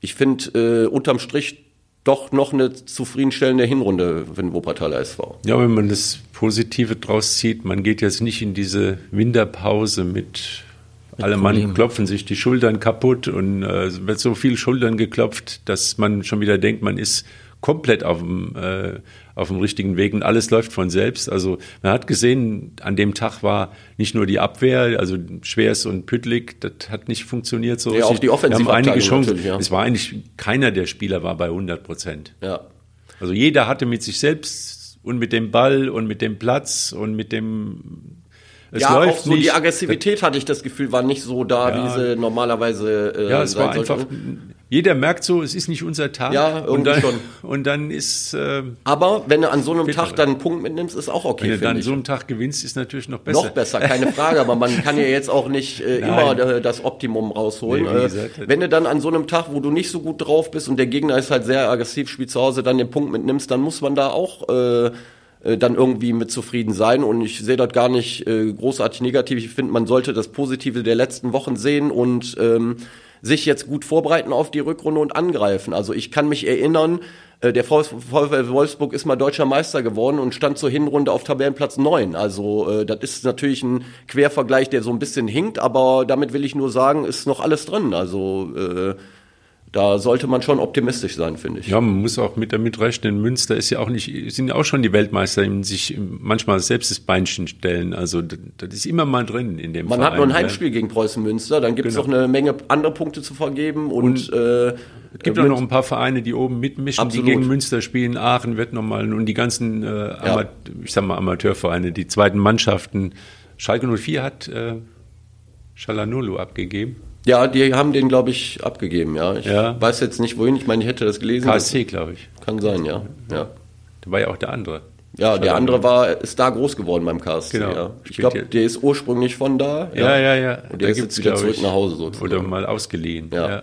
ich finde äh, unterm Strich doch noch eine zufriedenstellende Hinrunde für den Wuppertaler SV. Ja, wenn man das Positive draus zieht, man geht jetzt nicht in diese Winterpause mit, mit alle Mann klopfen sich die Schultern kaputt und äh, wird so viel Schultern geklopft, dass man schon wieder denkt, man ist komplett auf dem, äh, auf dem richtigen Weg und alles läuft von selbst. Also man hat gesehen, an dem Tag war nicht nur die Abwehr, also Schwers und Püttlik, das hat nicht funktioniert so. Ja, auch die Offensive Wir haben einige Chancen. Ja. Es war eigentlich, keiner der Spieler war bei 100 Prozent. Ja. Also jeder hatte mit sich selbst und mit dem Ball und mit dem Platz und mit dem es ja, läuft auch so nicht. die Aggressivität hatte ich das Gefühl war nicht so da, Ja. wie sie normalerweise äh, Ja, es war einfach. Jeder merkt so, es ist nicht unser Tag. Ja, und irgendwie dann, schon. (laughs) Und dann ist, äh, Aber wenn du an so einem Bitte. Tag dann einen Punkt mitnimmst, ist auch okay, wenn du dann ich. so einen Tag gewinnst, ist natürlich noch besser. Noch besser, keine Frage, aber man kann ja jetzt auch nicht äh, immer äh, das Optimum rausholen. Nee, äh, gesagt, wenn du dann an so einem Tag, wo du nicht so gut drauf bist und der Gegner ist halt sehr aggressiv, spielt zu Hause, dann den Punkt mitnimmst, dann muss man da auch äh, äh, dann irgendwie mit zufrieden sein und ich sehe das gar nicht äh, großartig negativ. Ich finde, man sollte das Positive der letzten Wochen sehen und ähm, sich jetzt gut vorbereiten auf die Rückrunde und angreifen. Also ich kann mich erinnern, äh, der VfL Wolfsburg ist mal deutscher Meister geworden und stand zur Hinrunde auf Tabellenplatz 9. Also äh, das ist natürlich ein Quervergleich, der so ein bisschen hinkt, aber damit will ich nur sagen, ist noch alles drin. Also äh, da sollte man schon optimistisch sein, finde ich. Ja, man muss auch mit damit rechnen. Münster ist ja auch nicht, sind ja auch schon die Weltmeister, die sich manchmal selbst das Beinchen stellen. Also das, das ist immer mal drin in dem Man Verein, hat nur ein ja. Heimspiel gegen Preußen Münster, dann gibt es Genau. noch eine Menge andere Punkte zu vergeben und, äh, Es gibt auch noch ein paar Vereine, die oben mitmischen, Absolut. die gegen Münster spielen. Aachen wird nochmal und die ganzen, äh, Ama ich sag mal Amateurvereine, die zweiten Mannschaften. Schalke 04 hat äh, Shalanulu abgegeben. Ja, die haben den, glaube ich, abgegeben, ja. Ich Ja. weiß jetzt nicht wohin, ich meine, ich hätte das gelesen. KSC, glaube ich. Kann sein, ja. Ja, Da war ja auch der andere. ja der andere war, ist da groß geworden beim KSC, Genau. ja. Ich glaube, der ist ursprünglich von da. Ja, ja, ja. Und der ist jetzt wieder zurück ich, nach Hause sozusagen. Oder mal ausgeliehen. Ja. Ja,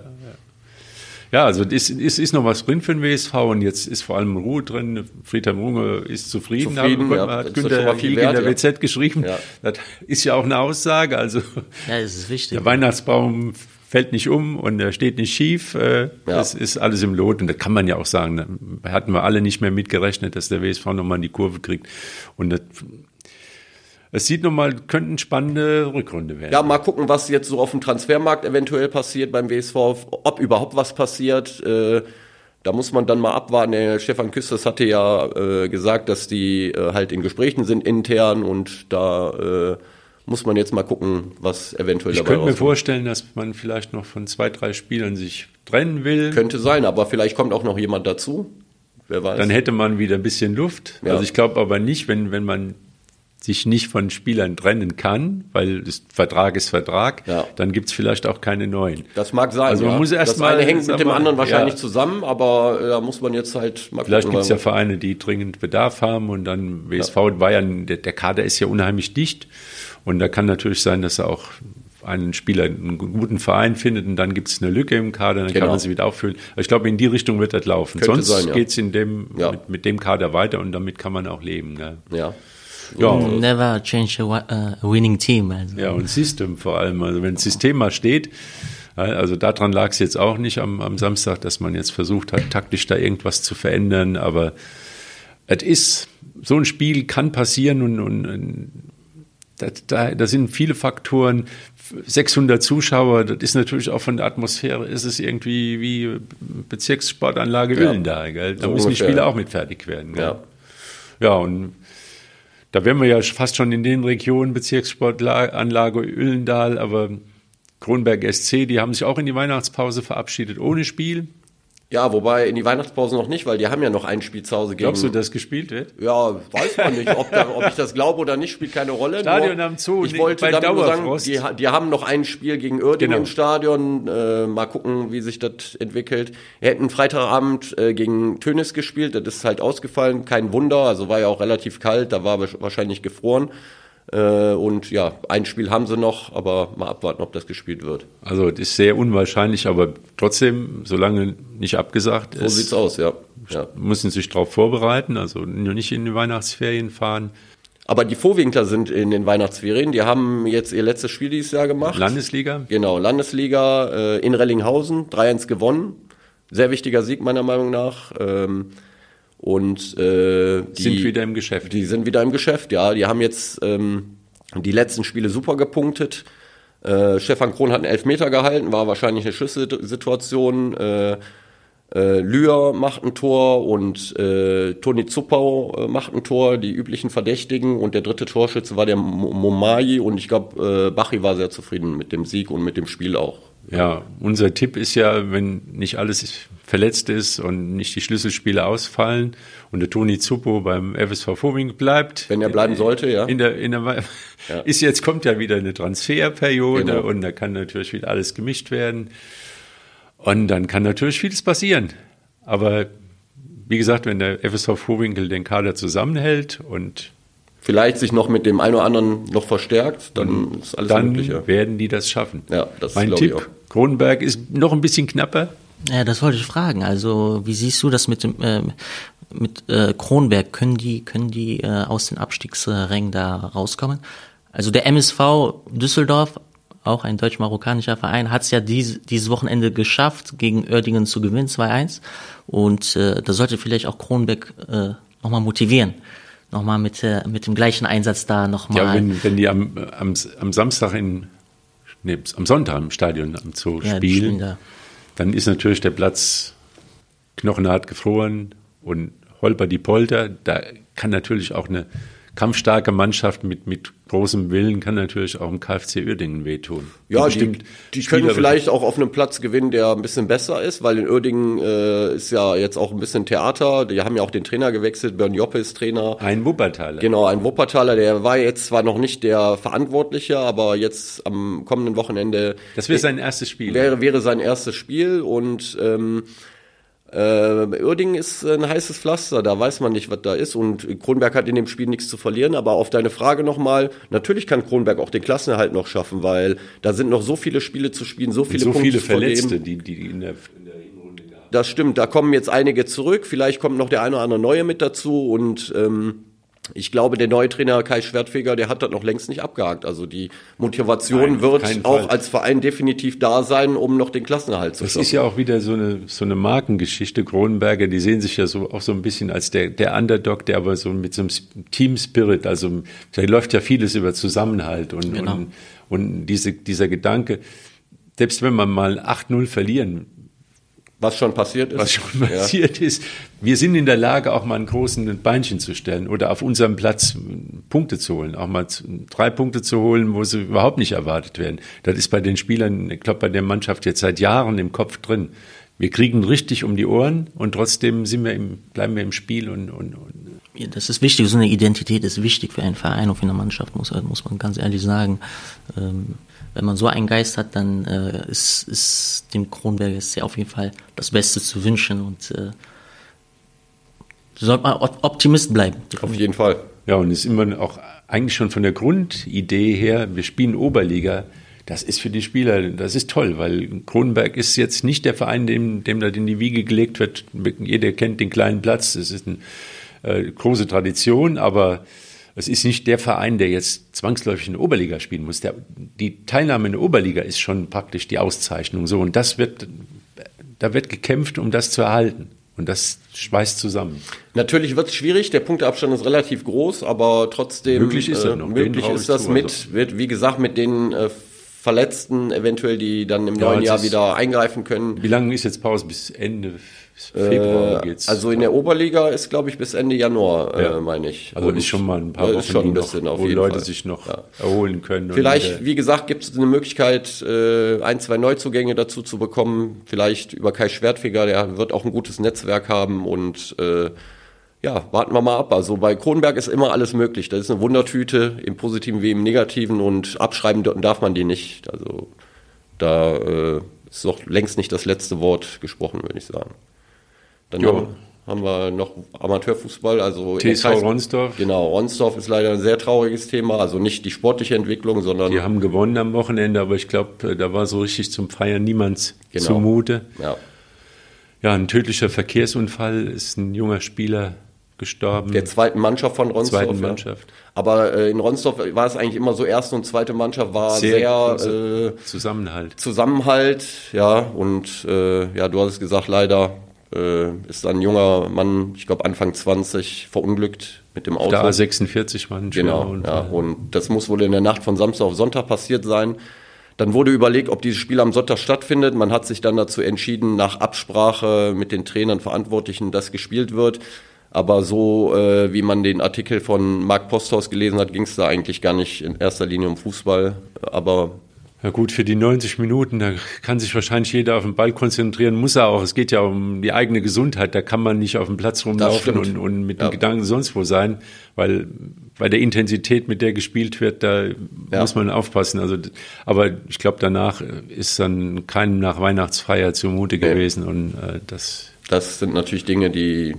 ja. also es ist, ist, ist noch was drin für den WSV und jetzt ist vor allem Ruhe drin. Friedhelm Runge ist zufrieden. Zufrieden, Hat- ja. hat mal viel in der WZ geschrieben. Ja. Das ist ja auch eine Aussage. Also Ja, das ist wichtig. der Weihnachtsbaum fällt nicht um und er steht nicht schief. Äh, Das ist alles im Lot und da kann man ja auch sagen, da hatten wir alle nicht mehr mitgerechnet, dass der WSV nochmal in die Kurve kriegt. Und das, es sieht nochmal, könnte eine spannende Rückrunde werden. Ja, mal gucken, was jetzt so auf dem Transfermarkt eventuell passiert beim WSV, ob überhaupt was passiert. Äh, da muss man dann mal abwarten. Der Stefan Küsters hatte ja äh, gesagt, dass die äh, halt in Gesprächen sind intern und da äh, muss man jetzt mal gucken, was eventuell Ich dabei könnte mir vorstellen, dass man vielleicht noch von zwei, drei Spielern sich trennen will. Könnte sein, aber vielleicht kommt auch noch jemand dazu. Wer weiß. Dann hätte man wieder ein bisschen Luft. Ja. Also ich glaube aber nicht, wenn, wenn man sich nicht von Spielern trennen kann, weil Vertrag ist Vertrag, Ja. dann gibt's vielleicht auch keine neuen. das mag sein. Also man ja. muss erst das mal, eine hängt mit dem anderen wahrscheinlich ja. zusammen, aber äh, da muss man jetzt halt mal Vielleicht gucken. gibt's ja Vereine, die dringend Bedarf haben und dann WSV ja, der, der Kader ist ja unheimlich dicht und da kann natürlich sein, dass er auch einen Spieler einen guten Verein findet und dann gibt's eine Lücke im Kader, dann Genau. kann man sie wieder auffüllen. Also ich glaube, in die Richtung wird das laufen. Könnte Sonst ja. geht's in dem, Ja. mit, mit dem Kader weiter und damit kann man auch leben. Gell? ja. Ja, Never change a, wi- a winning team. Also. Ja, und System vor allem. Also wenn das System mal steht, also daran lag es jetzt auch nicht am, am Samstag, dass man jetzt versucht hat, taktisch da irgendwas zu verändern, aber es ist, so ein Spiel kann passieren und, und, und da, da, da sind viele Faktoren. 600 Zuschauer, das ist natürlich auch von der Atmosphäre, ist es irgendwie wie Bezirkssportanlage Ja. Öllendal. Gell? Da So müssen die ungefähr, Spiele ja. auch mit fertig werden. Gell? Ja. Ja, und da wären wir ja fast schon in den Regionen Bezirkssportanlage Uellendal, aber Kronberg SC, die haben sich auch in die Weihnachtspause verabschiedet ohne Spiel. Ja, wobei in die Weihnachtspause noch nicht, weil die haben ja noch ein Spiel zu Hause gegen. Glaubst du, dass gespielt wird? Ja, weiß man nicht. Ob, da, ob ich das glaube oder nicht, spielt keine Rolle. Stadion Nur, am Zoo, Ich wollte damit nur sagen, die, die haben noch ein Spiel gegen Uerdingen Genau. im Stadion. Äh, mal gucken, wie sich das entwickelt. Wir hätten Freitagabend äh, gegen Tönis gespielt. Das ist halt ausgefallen. Kein Wunder. Also war ja auch relativ kalt. Da war wahrsch- wahrscheinlich gefroren. Äh, und ja, ein Spiel haben sie noch, aber mal abwarten, ob das gespielt wird. Also das ist sehr unwahrscheinlich, aber trotzdem, solange nicht abgesagt So ist, sieht's aus, ja. ja. müssen sich darauf vorbereiten, also nicht in die Weihnachtsferien fahren. Aber die Vorwinkler sind in den Weihnachtsferien. Die haben jetzt ihr letztes Spiel dieses Jahr gemacht. Landesliga? Genau, Landesliga äh, in Rellinghausen, 3-1 gewonnen. Sehr wichtiger Sieg meiner Meinung nach. Und äh, die Sind wieder im Geschäft. Die sind wieder im Geschäft, ja. Die haben jetzt ähm, die letzten Spiele super gepunktet. Äh, Stefan Krohn hat einen Elfmeter gehalten, war wahrscheinlich eine Schlüsselsituation. Äh, Äh, Lühr macht ein Tor und äh, Toni Zuppau äh, macht ein Tor, die üblichen Verdächtigen. Und der dritte Torschütze war der Momai und ich glaube, äh, Bachi war sehr zufrieden mit dem Sieg und mit dem Spiel auch. Ja, unser Tipp ist ja, wenn nicht alles verletzt ist und nicht die Schlüsselspiele ausfallen und der Toni Zuppo beim FSV Vorwing bleibt. Wenn er bleiben sollte, ja. In der, in der, ja. (laughs) Ist jetzt kommt ja wieder eine Transferperiode genau. und da kann natürlich wieder alles gemischt werden. Und dann kann natürlich vieles passieren. Aber wie gesagt, wenn der FSV Vorwinkel den Kader zusammenhält und vielleicht sich noch mit dem einen oder anderen noch verstärkt, dann ist alles dann möglich. Dann werden die das schaffen. Ja, das mein Tipp, Kronenberg ist noch ein bisschen knapper. Ja, das wollte ich fragen. Also, wie siehst du das mit dem äh, mit äh, Kronberg? Können die können die äh, aus den Abstiegsrängen da rauskommen? Also der MSV Düsseldorf auch ein deutsch-marokkanischer Verein, hat es ja dies, dieses Wochenende geschafft, gegen Oerdingen zu gewinnen, 2-1. Und äh, da sollte vielleicht auch Kronbeck äh, nochmal motivieren. Nochmal mit, äh, mit dem gleichen Einsatz da nochmal. Ja, wenn, wenn die am, am, am Samstag in, nee, am Sonntag im Stadion Zoo ja, spielen, da. dann ist natürlich der Platz knochenhart gefroren und holper die Polter. Da kann natürlich auch eine kampfstarke Mannschaft mit, mit großem Willen kann natürlich auch im KfC Uerdingen wehtun. Ja, die, die können vielleicht auch auf einem Platz gewinnen, der ein bisschen besser ist, weil in Uerdingen äh, ist ja jetzt auch ein bisschen Theater. Die haben ja auch den Trainer gewechselt, Björn Joppe ist Trainer. Ein Wuppertaler. Genau, ein Wuppertaler, der war jetzt zwar noch nicht der Verantwortliche, aber jetzt am kommenden Wochenende. Das wäre sein erstes Spiel. Wäre, wäre sein erstes Spiel und ähm, äh, Uerdingen ist ein heißes Pflaster, da weiß man nicht, was da ist. Und Kronberg hat in dem Spiel nichts zu verlieren. Aber auf deine Frage nochmal, natürlich kann Kronberg auch den Klassenerhalt noch schaffen, weil da sind noch so viele Spiele zu spielen, so viele so Punkte viele Verletzte, die, die in der, in der Das stimmt, da kommen jetzt einige zurück. Vielleicht kommt noch der eine oder andere Neue mit dazu und ähm, ich glaube, der neue Trainer Kai Schwertfeger, der hat das noch längst nicht abgehakt. Also die Motivation Nein, wird auch Fall. als Verein definitiv da sein, um noch den Klassenerhalt zu schaffen. Das ist ja auch wieder so eine, so eine Markengeschichte. Kronenberger, die sehen sich ja so auch so ein bisschen als der, der Underdog, der aber so mit so einem Team Spirit, also da läuft ja vieles über Zusammenhalt und, genau. und, und diese, dieser Gedanke, selbst wenn man mal 8-0 verlieren was schon passiert ist. Was schon passiert ja. ist. Wir sind in der Lage, auch mal einen großen Beinchen zu stellen oder auf unserem Platz Punkte zu holen. Auch mal drei Punkte zu holen, wo sie überhaupt nicht erwartet werden. Das ist bei den Spielern, ich glaube, bei der Mannschaft jetzt seit Jahren im Kopf drin. Wir kriegen richtig um die Ohren und trotzdem sind wir im, bleiben wir im Spiel und, und, und das ist wichtig. So eine Identität ist wichtig für einen Verein und für eine Mannschaft, muss, muss man ganz ehrlich sagen. Ähm, wenn man so einen Geist hat, dann äh, ist, ist dem Kronberg ist ja auf jeden Fall das Beste zu wünschen und äh, sollte man Optimist bleiben. Auf jeden Fall. Ja, und ist immer auch eigentlich schon von der Grundidee her, wir spielen Oberliga, das ist für die Spieler, das ist toll, weil Kronenberg ist jetzt nicht der Verein, dem, dem da in die Wiege gelegt wird. Jeder kennt den kleinen Platz, das ist eine äh, große Tradition, aber es ist nicht der Verein, der jetzt zwangsläufig in der Oberliga spielen muss. Der, die Teilnahme in der Oberliga ist schon praktisch die Auszeichnung. So, und das wird, da wird gekämpft, um das zu erhalten. Und das schweißt zusammen. Natürlich wird es schwierig, der Punkteabstand ist relativ groß, aber trotzdem möglich ist, äh, möglich ist das zu, mit, also. wird, wie gesagt, mit den äh, Verletzten eventuell, die dann im ja, neuen Jahr wieder eingreifen können. Wie lange ist jetzt Pause? Bis Ende Februar äh, geht's. Also in der Oberliga ist, glaube ich, bis Ende Januar, äh, ja. äh, meine ich. Also Und ist schon mal ein paar Wochen, schon ein bisschen noch, wo Leute Fall. sich noch ja. erholen können. Vielleicht, wie gesagt, gibt es eine Möglichkeit, äh, ein, zwei Neuzugänge dazu zu bekommen. Vielleicht über Kai Schwertfeger, der wird auch ein gutes Netzwerk haben und äh, ja, warten wir mal ab. Also bei Kronberg ist immer alles möglich. Das ist eine Wundertüte, im Positiven wie im Negativen und abschreiben darf man die nicht. Also da äh, ist doch längst nicht das letzte Wort gesprochen, würde ich sagen. Dann jo. haben wir noch Amateurfußball, also TSV Ronsdorf. Genau, Ronsdorf ist leider ein sehr trauriges Thema, also nicht die sportliche Entwicklung, sondern die haben gewonnen am Wochenende, aber ich glaube, da war so richtig zum Feiern niemands genau. zumute. Ja. ja, ein tödlicher Verkehrsunfall ist ein junger Spieler gestorben. Der zweiten Mannschaft von Ronsdorf. Zweiten Mannschaft. Ja. Aber äh, in Ronsdorf war es eigentlich immer so, erste und zweite Mannschaft war sehr, sehr äh, Zusammenhalt. Zusammenhalt, ja. Und äh, ja, du hast es gesagt, leider äh, ist ein junger Mann, ich glaube Anfang 20, verunglückt mit dem Auto. Da 46 Mann. Genau, ja, und das muss wohl in der Nacht von Samstag auf Sonntag passiert sein. Dann wurde überlegt, ob dieses Spiel am Sonntag stattfindet. Man hat sich dann dazu entschieden, nach Absprache mit den Trainern, Verantwortlichen, dass gespielt wird. Aber so, äh, wie man den Artikel von Marc Posthaus gelesen hat, ging es da eigentlich gar nicht in erster Linie um Fußball. Aber ja gut, für die 90 Minuten, da kann sich wahrscheinlich jeder auf den Ball konzentrieren, muss er auch. Es geht ja um die eigene Gesundheit, da kann man nicht auf dem Platz rumlaufen und, und, mit ja. den Gedanken sonst wo sein, weil bei der Intensität, mit der gespielt wird, da ja. muss man aufpassen. Also, aber ich glaube, danach ist dann keinem nach Weihnachtsfeier zumute nee. gewesen und äh, das. Das sind natürlich Dinge, die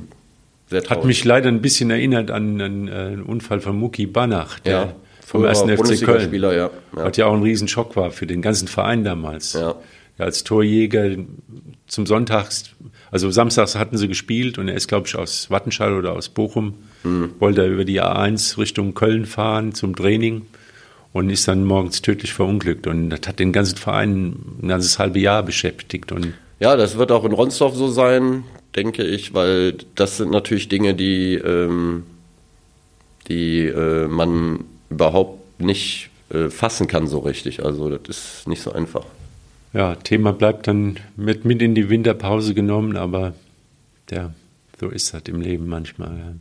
sehr traurig. Hat mich leider ein bisschen erinnert an einen, äh, einen Unfall von Muki Banach, der ja vom ersten FC Köln. Ja. ja. Was ja auch ein Riesenschock war für den ganzen Verein damals. Ja. ja. als Torjäger zum Sonntags, also samstags hatten sie gespielt und er ist, glaube ich, aus Wattenscheid oder aus Bochum, mhm. wollte er über die A1 Richtung Köln fahren zum Training und ist dann morgens tödlich verunglückt. Und das hat den ganzen Verein ein ganzes halbe Jahr beschäftigt. Und ja, das wird auch in Ronsdorf so sein, denke ich, weil das sind natürlich Dinge, die, ähm, die äh, man überhaupt nicht äh, fassen kann so richtig. Also das ist nicht so einfach. Ja, Thema bleibt dann mit, mit in die Winterpause genommen, aber ja, so ist das im Leben manchmal. Ja.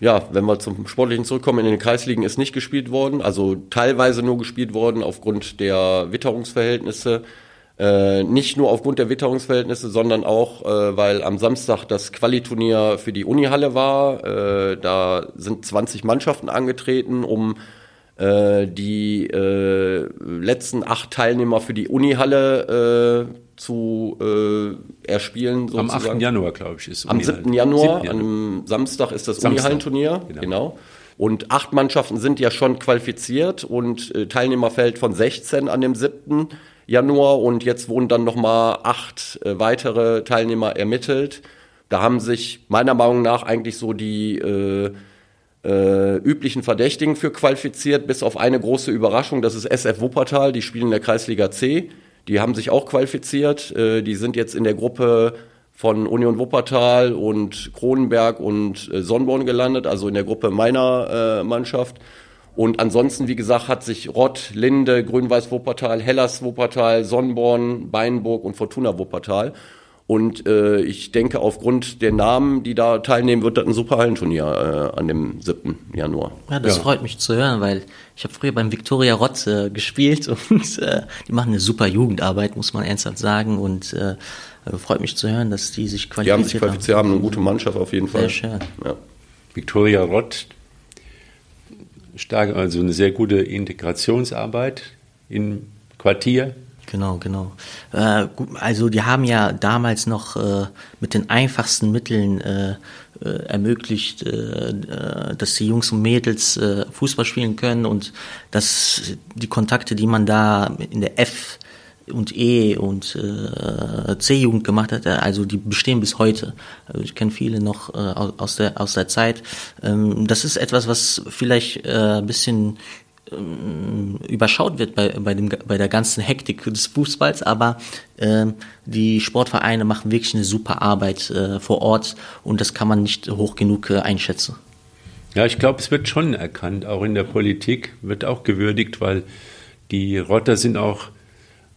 Ja, wenn wir zum Sportlichen zurückkommen, in den Kreisligen ist nicht gespielt worden, also teilweise nur gespielt worden aufgrund der Witterungsverhältnisse. Äh, nicht nur aufgrund der Witterungsverhältnisse, sondern auch, äh, weil am Samstag das Qualiturnier für die Unihalle war. Äh, da sind 20 Mannschaften angetreten, um die äh, letzten acht Teilnehmer für die Unihalle äh, zu äh, erspielen. Sozusagen. Am 8. Januar, glaube ich, ist Am 7. Januar, 7. Januar, am Samstag ist das Unihallenturnier. Genau. genau. Und acht Mannschaften sind ja schon qualifiziert und äh, Teilnehmerfeld von 16 an dem 7. Januar und jetzt wurden dann nochmal acht äh, weitere Teilnehmer ermittelt. Da haben sich meiner Meinung nach eigentlich so die äh, äh, üblichen Verdächtigen für qualifiziert, bis auf eine große Überraschung, das ist SF Wuppertal, die spielen in der Kreisliga C. Die haben sich auch qualifiziert. Äh, die sind jetzt in der Gruppe von Union Wuppertal und Kronenberg und äh, Sonnborn gelandet, also in der Gruppe meiner äh, Mannschaft. Und ansonsten, wie gesagt, hat sich Rott, Linde, Grün-Weiß Wuppertal, Hellas Wuppertal, Sonnborn, Beinburg und Fortuna Wuppertal. Und äh, ich denke, aufgrund der Namen, die da teilnehmen, wird das ein super Hallenturnier äh, an dem 7. Januar. Ja, das ja. freut mich zu hören, weil ich habe früher beim Viktoria Rott äh, gespielt (laughs) und äh, die machen eine super Jugendarbeit, muss man ernsthaft sagen. Und äh, also freut mich zu hören, dass die sich qualifiziert haben. Die haben sich qualifiziert, haben eine gute Mannschaft auf jeden Fall. Sehr schön. Ja. Viktoria Rott, stark, also eine sehr gute Integrationsarbeit im Quartier Genau, genau. Äh, also die haben ja damals noch äh, mit den einfachsten Mitteln äh, äh ermöglicht, äh, äh, dass die Jungs und Mädels Fußball spielen können und dass die Kontakte, die man da in der F und E und äh, C-Jugend gemacht hat, also die bestehen bis heute. Also ich kenne viele noch äh, aus der aus der Zeit. Ähm, das ist etwas, was vielleicht äh, ein bisschen ähm, überschaut wird bei, bei, dem, bei der ganzen Hektik des Fußballs, aber äh, die Sportvereine machen wirklich eine super Arbeit äh, vor Ort und das kann man nicht hoch genug äh, einschätzen. Ja, ich glaube, es wird schon erkannt, auch in der Politik wird auch gewürdigt, weil die Rotter sind auch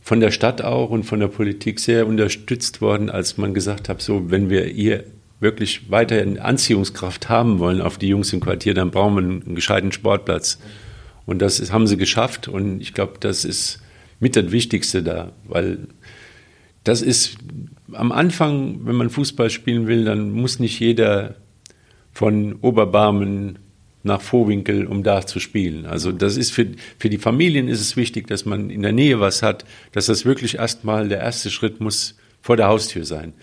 von der Stadt auch und von der Politik sehr unterstützt worden, als man gesagt hat, so wenn wir hier wirklich weiterhin Anziehungskraft haben wollen auf die Jungs im Quartier, dann brauchen wir einen gescheiten Sportplatz. Und das ist, haben sie geschafft. Und ich glaube, das ist mit das Wichtigste da, weil das ist am Anfang, wenn man Fußball spielen will, dann muss nicht jeder von Oberbarmen nach Vorwinkel, um da zu spielen. Also das ist für, für die Familien ist es wichtig, dass man in der Nähe was hat, dass das wirklich erstmal der erste Schritt muss vor der Haustür sein.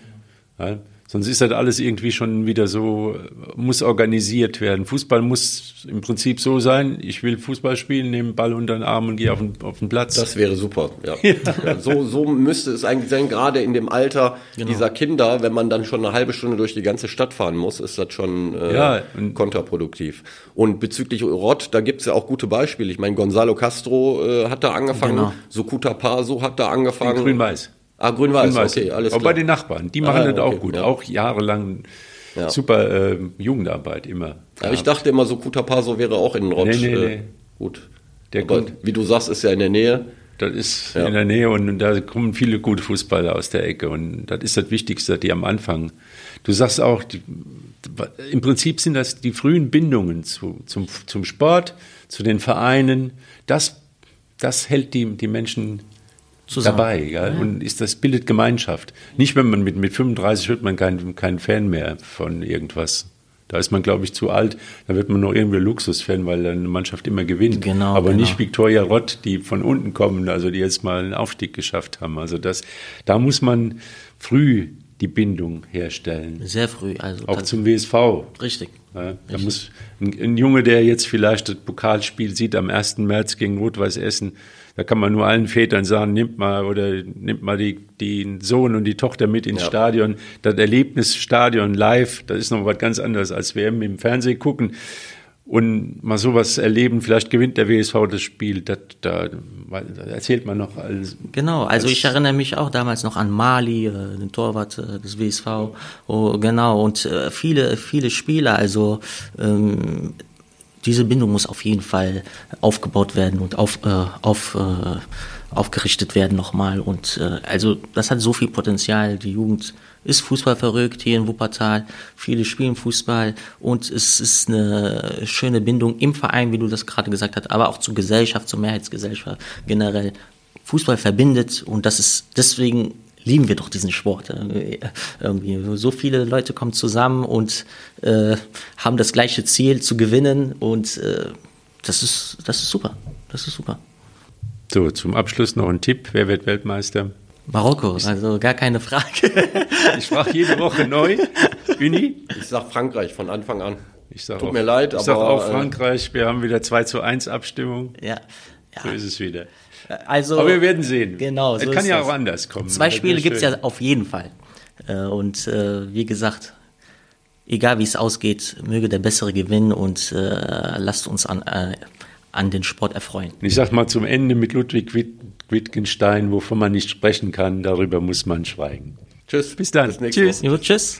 Ja? Sonst ist das alles irgendwie schon wieder so, muss organisiert werden. Fußball muss im Prinzip so sein, ich will Fußball spielen, nehme den Ball unter den Arm und gehe auf den, auf den Platz. Das wäre super, ja. (laughs) ja. so, so müsste es eigentlich sein, gerade in dem Alter genau. dieser Kinder, wenn man dann schon eine halbe Stunde durch die ganze Stadt fahren muss, ist das schon äh, ja, kontraproduktiv. Und bezüglich Rott, da gibt's ja auch gute Beispiele. Ich meine, Gonzalo Castro äh, hat da angefangen, genau. Sukuta Paso hat da angefangen. Grün-Weiß. Ah, grün-weiß, grün okay, alles klar. Auch bei den Nachbarn, die machen ah, das okay, auch gut. Ja. Auch jahrelang ja. super äh, Jugendarbeit immer. Ja, ich dachte immer, so Kutapaso wäre auch in Rott. Nee, nee, nee. Äh, gut. Der Aber, wie du sagst, ist ja in der Nähe. Das ist ja. in der Nähe und da kommen viele gute Fußballer aus der Ecke und das ist das Wichtigste, die am Anfang. Du sagst auch, die, im Prinzip sind das die frühen Bindungen zu, zum, zum Sport, zu den Vereinen. Das, das hält die, die Menschen Zusammen. dabei. Ja? Und ist das bildet Gemeinschaft. Nicht, wenn man mit, mit 35 wird man kein, kein Fan mehr von irgendwas. Da ist man, glaube ich, zu alt. Da wird man noch irgendwie Luxusfan, weil eine Mannschaft immer gewinnt. Genau, Aber genau. nicht Viktoria Rott, die von unten kommen, also die jetzt mal einen Aufstieg geschafft haben. Also das, da muss man früh die Bindung herstellen. Sehr früh, also auch zum WSV. Richtig. Ja, da muss ein, ein, Junge, der jetzt vielleicht das Pokalspiel sieht am 1. März gegen Rot-Weiß Essen, da kann man nur allen Vätern sagen, nimmt mal oder nimmt mal die, den Sohn und die Tochter mit ins ja. Stadion. Das Erlebnis Stadion live, das ist noch was ganz anderes als WM im Fernsehen gucken und mal sowas erleben, vielleicht gewinnt der WSV das Spiel, das, da, da erzählt man noch. Als, genau, also als ich erinnere mich auch damals noch an Mali, äh, den Torwart äh, des WSV, oh, genau, und äh, viele, viele Spieler, also ähm, diese Bindung muss auf jeden Fall aufgebaut werden und auf, äh, auf, äh, aufgerichtet werden nochmal. Und äh, also das hat so viel Potenzial. Die Jugend ist Fußball verrückt hier in Wuppertal. Viele spielen Fußball und es ist eine schöne Bindung im Verein, wie du das gerade gesagt hast, aber auch zur Gesellschaft, zur Mehrheitsgesellschaft generell. Fußball verbindet und das ist deswegen lieben wir doch diesen Sport. Irgendwie. So viele Leute kommen zusammen und äh, haben das gleiche Ziel zu gewinnen und äh, das ist, das ist super. Das ist super. So, zum Abschluss noch ein Tipp. Wer wird Weltmeister? Marokko, also gar keine Frage. ich frage jede Woche neu. Uni? Ich sag Frankreich von Anfang an. Ich sag Tut auch, mir leid, ich aber. Ich sag auch äh, Frankreich. Wir haben wieder 2 zu 1 Abstimmung. Ja. ja. So ist es wieder. Also, Aber wir werden sehen. Genau. So es kann ja das. auch anders kommen. Zwei Spiele gibt es ja auf jeden Fall. Äh, und äh, wie gesagt, egal wie es ausgeht, möge der Bessere gewinnen und äh, lasst uns an, äh, an den Sport erfreuen. Ich sag mal zum Ende mit Ludwig Wittgenstein, wovon man nicht sprechen kann, darüber muss man schweigen. Tschüss. Bis dann. Bis tschüss. Jo, tschüss.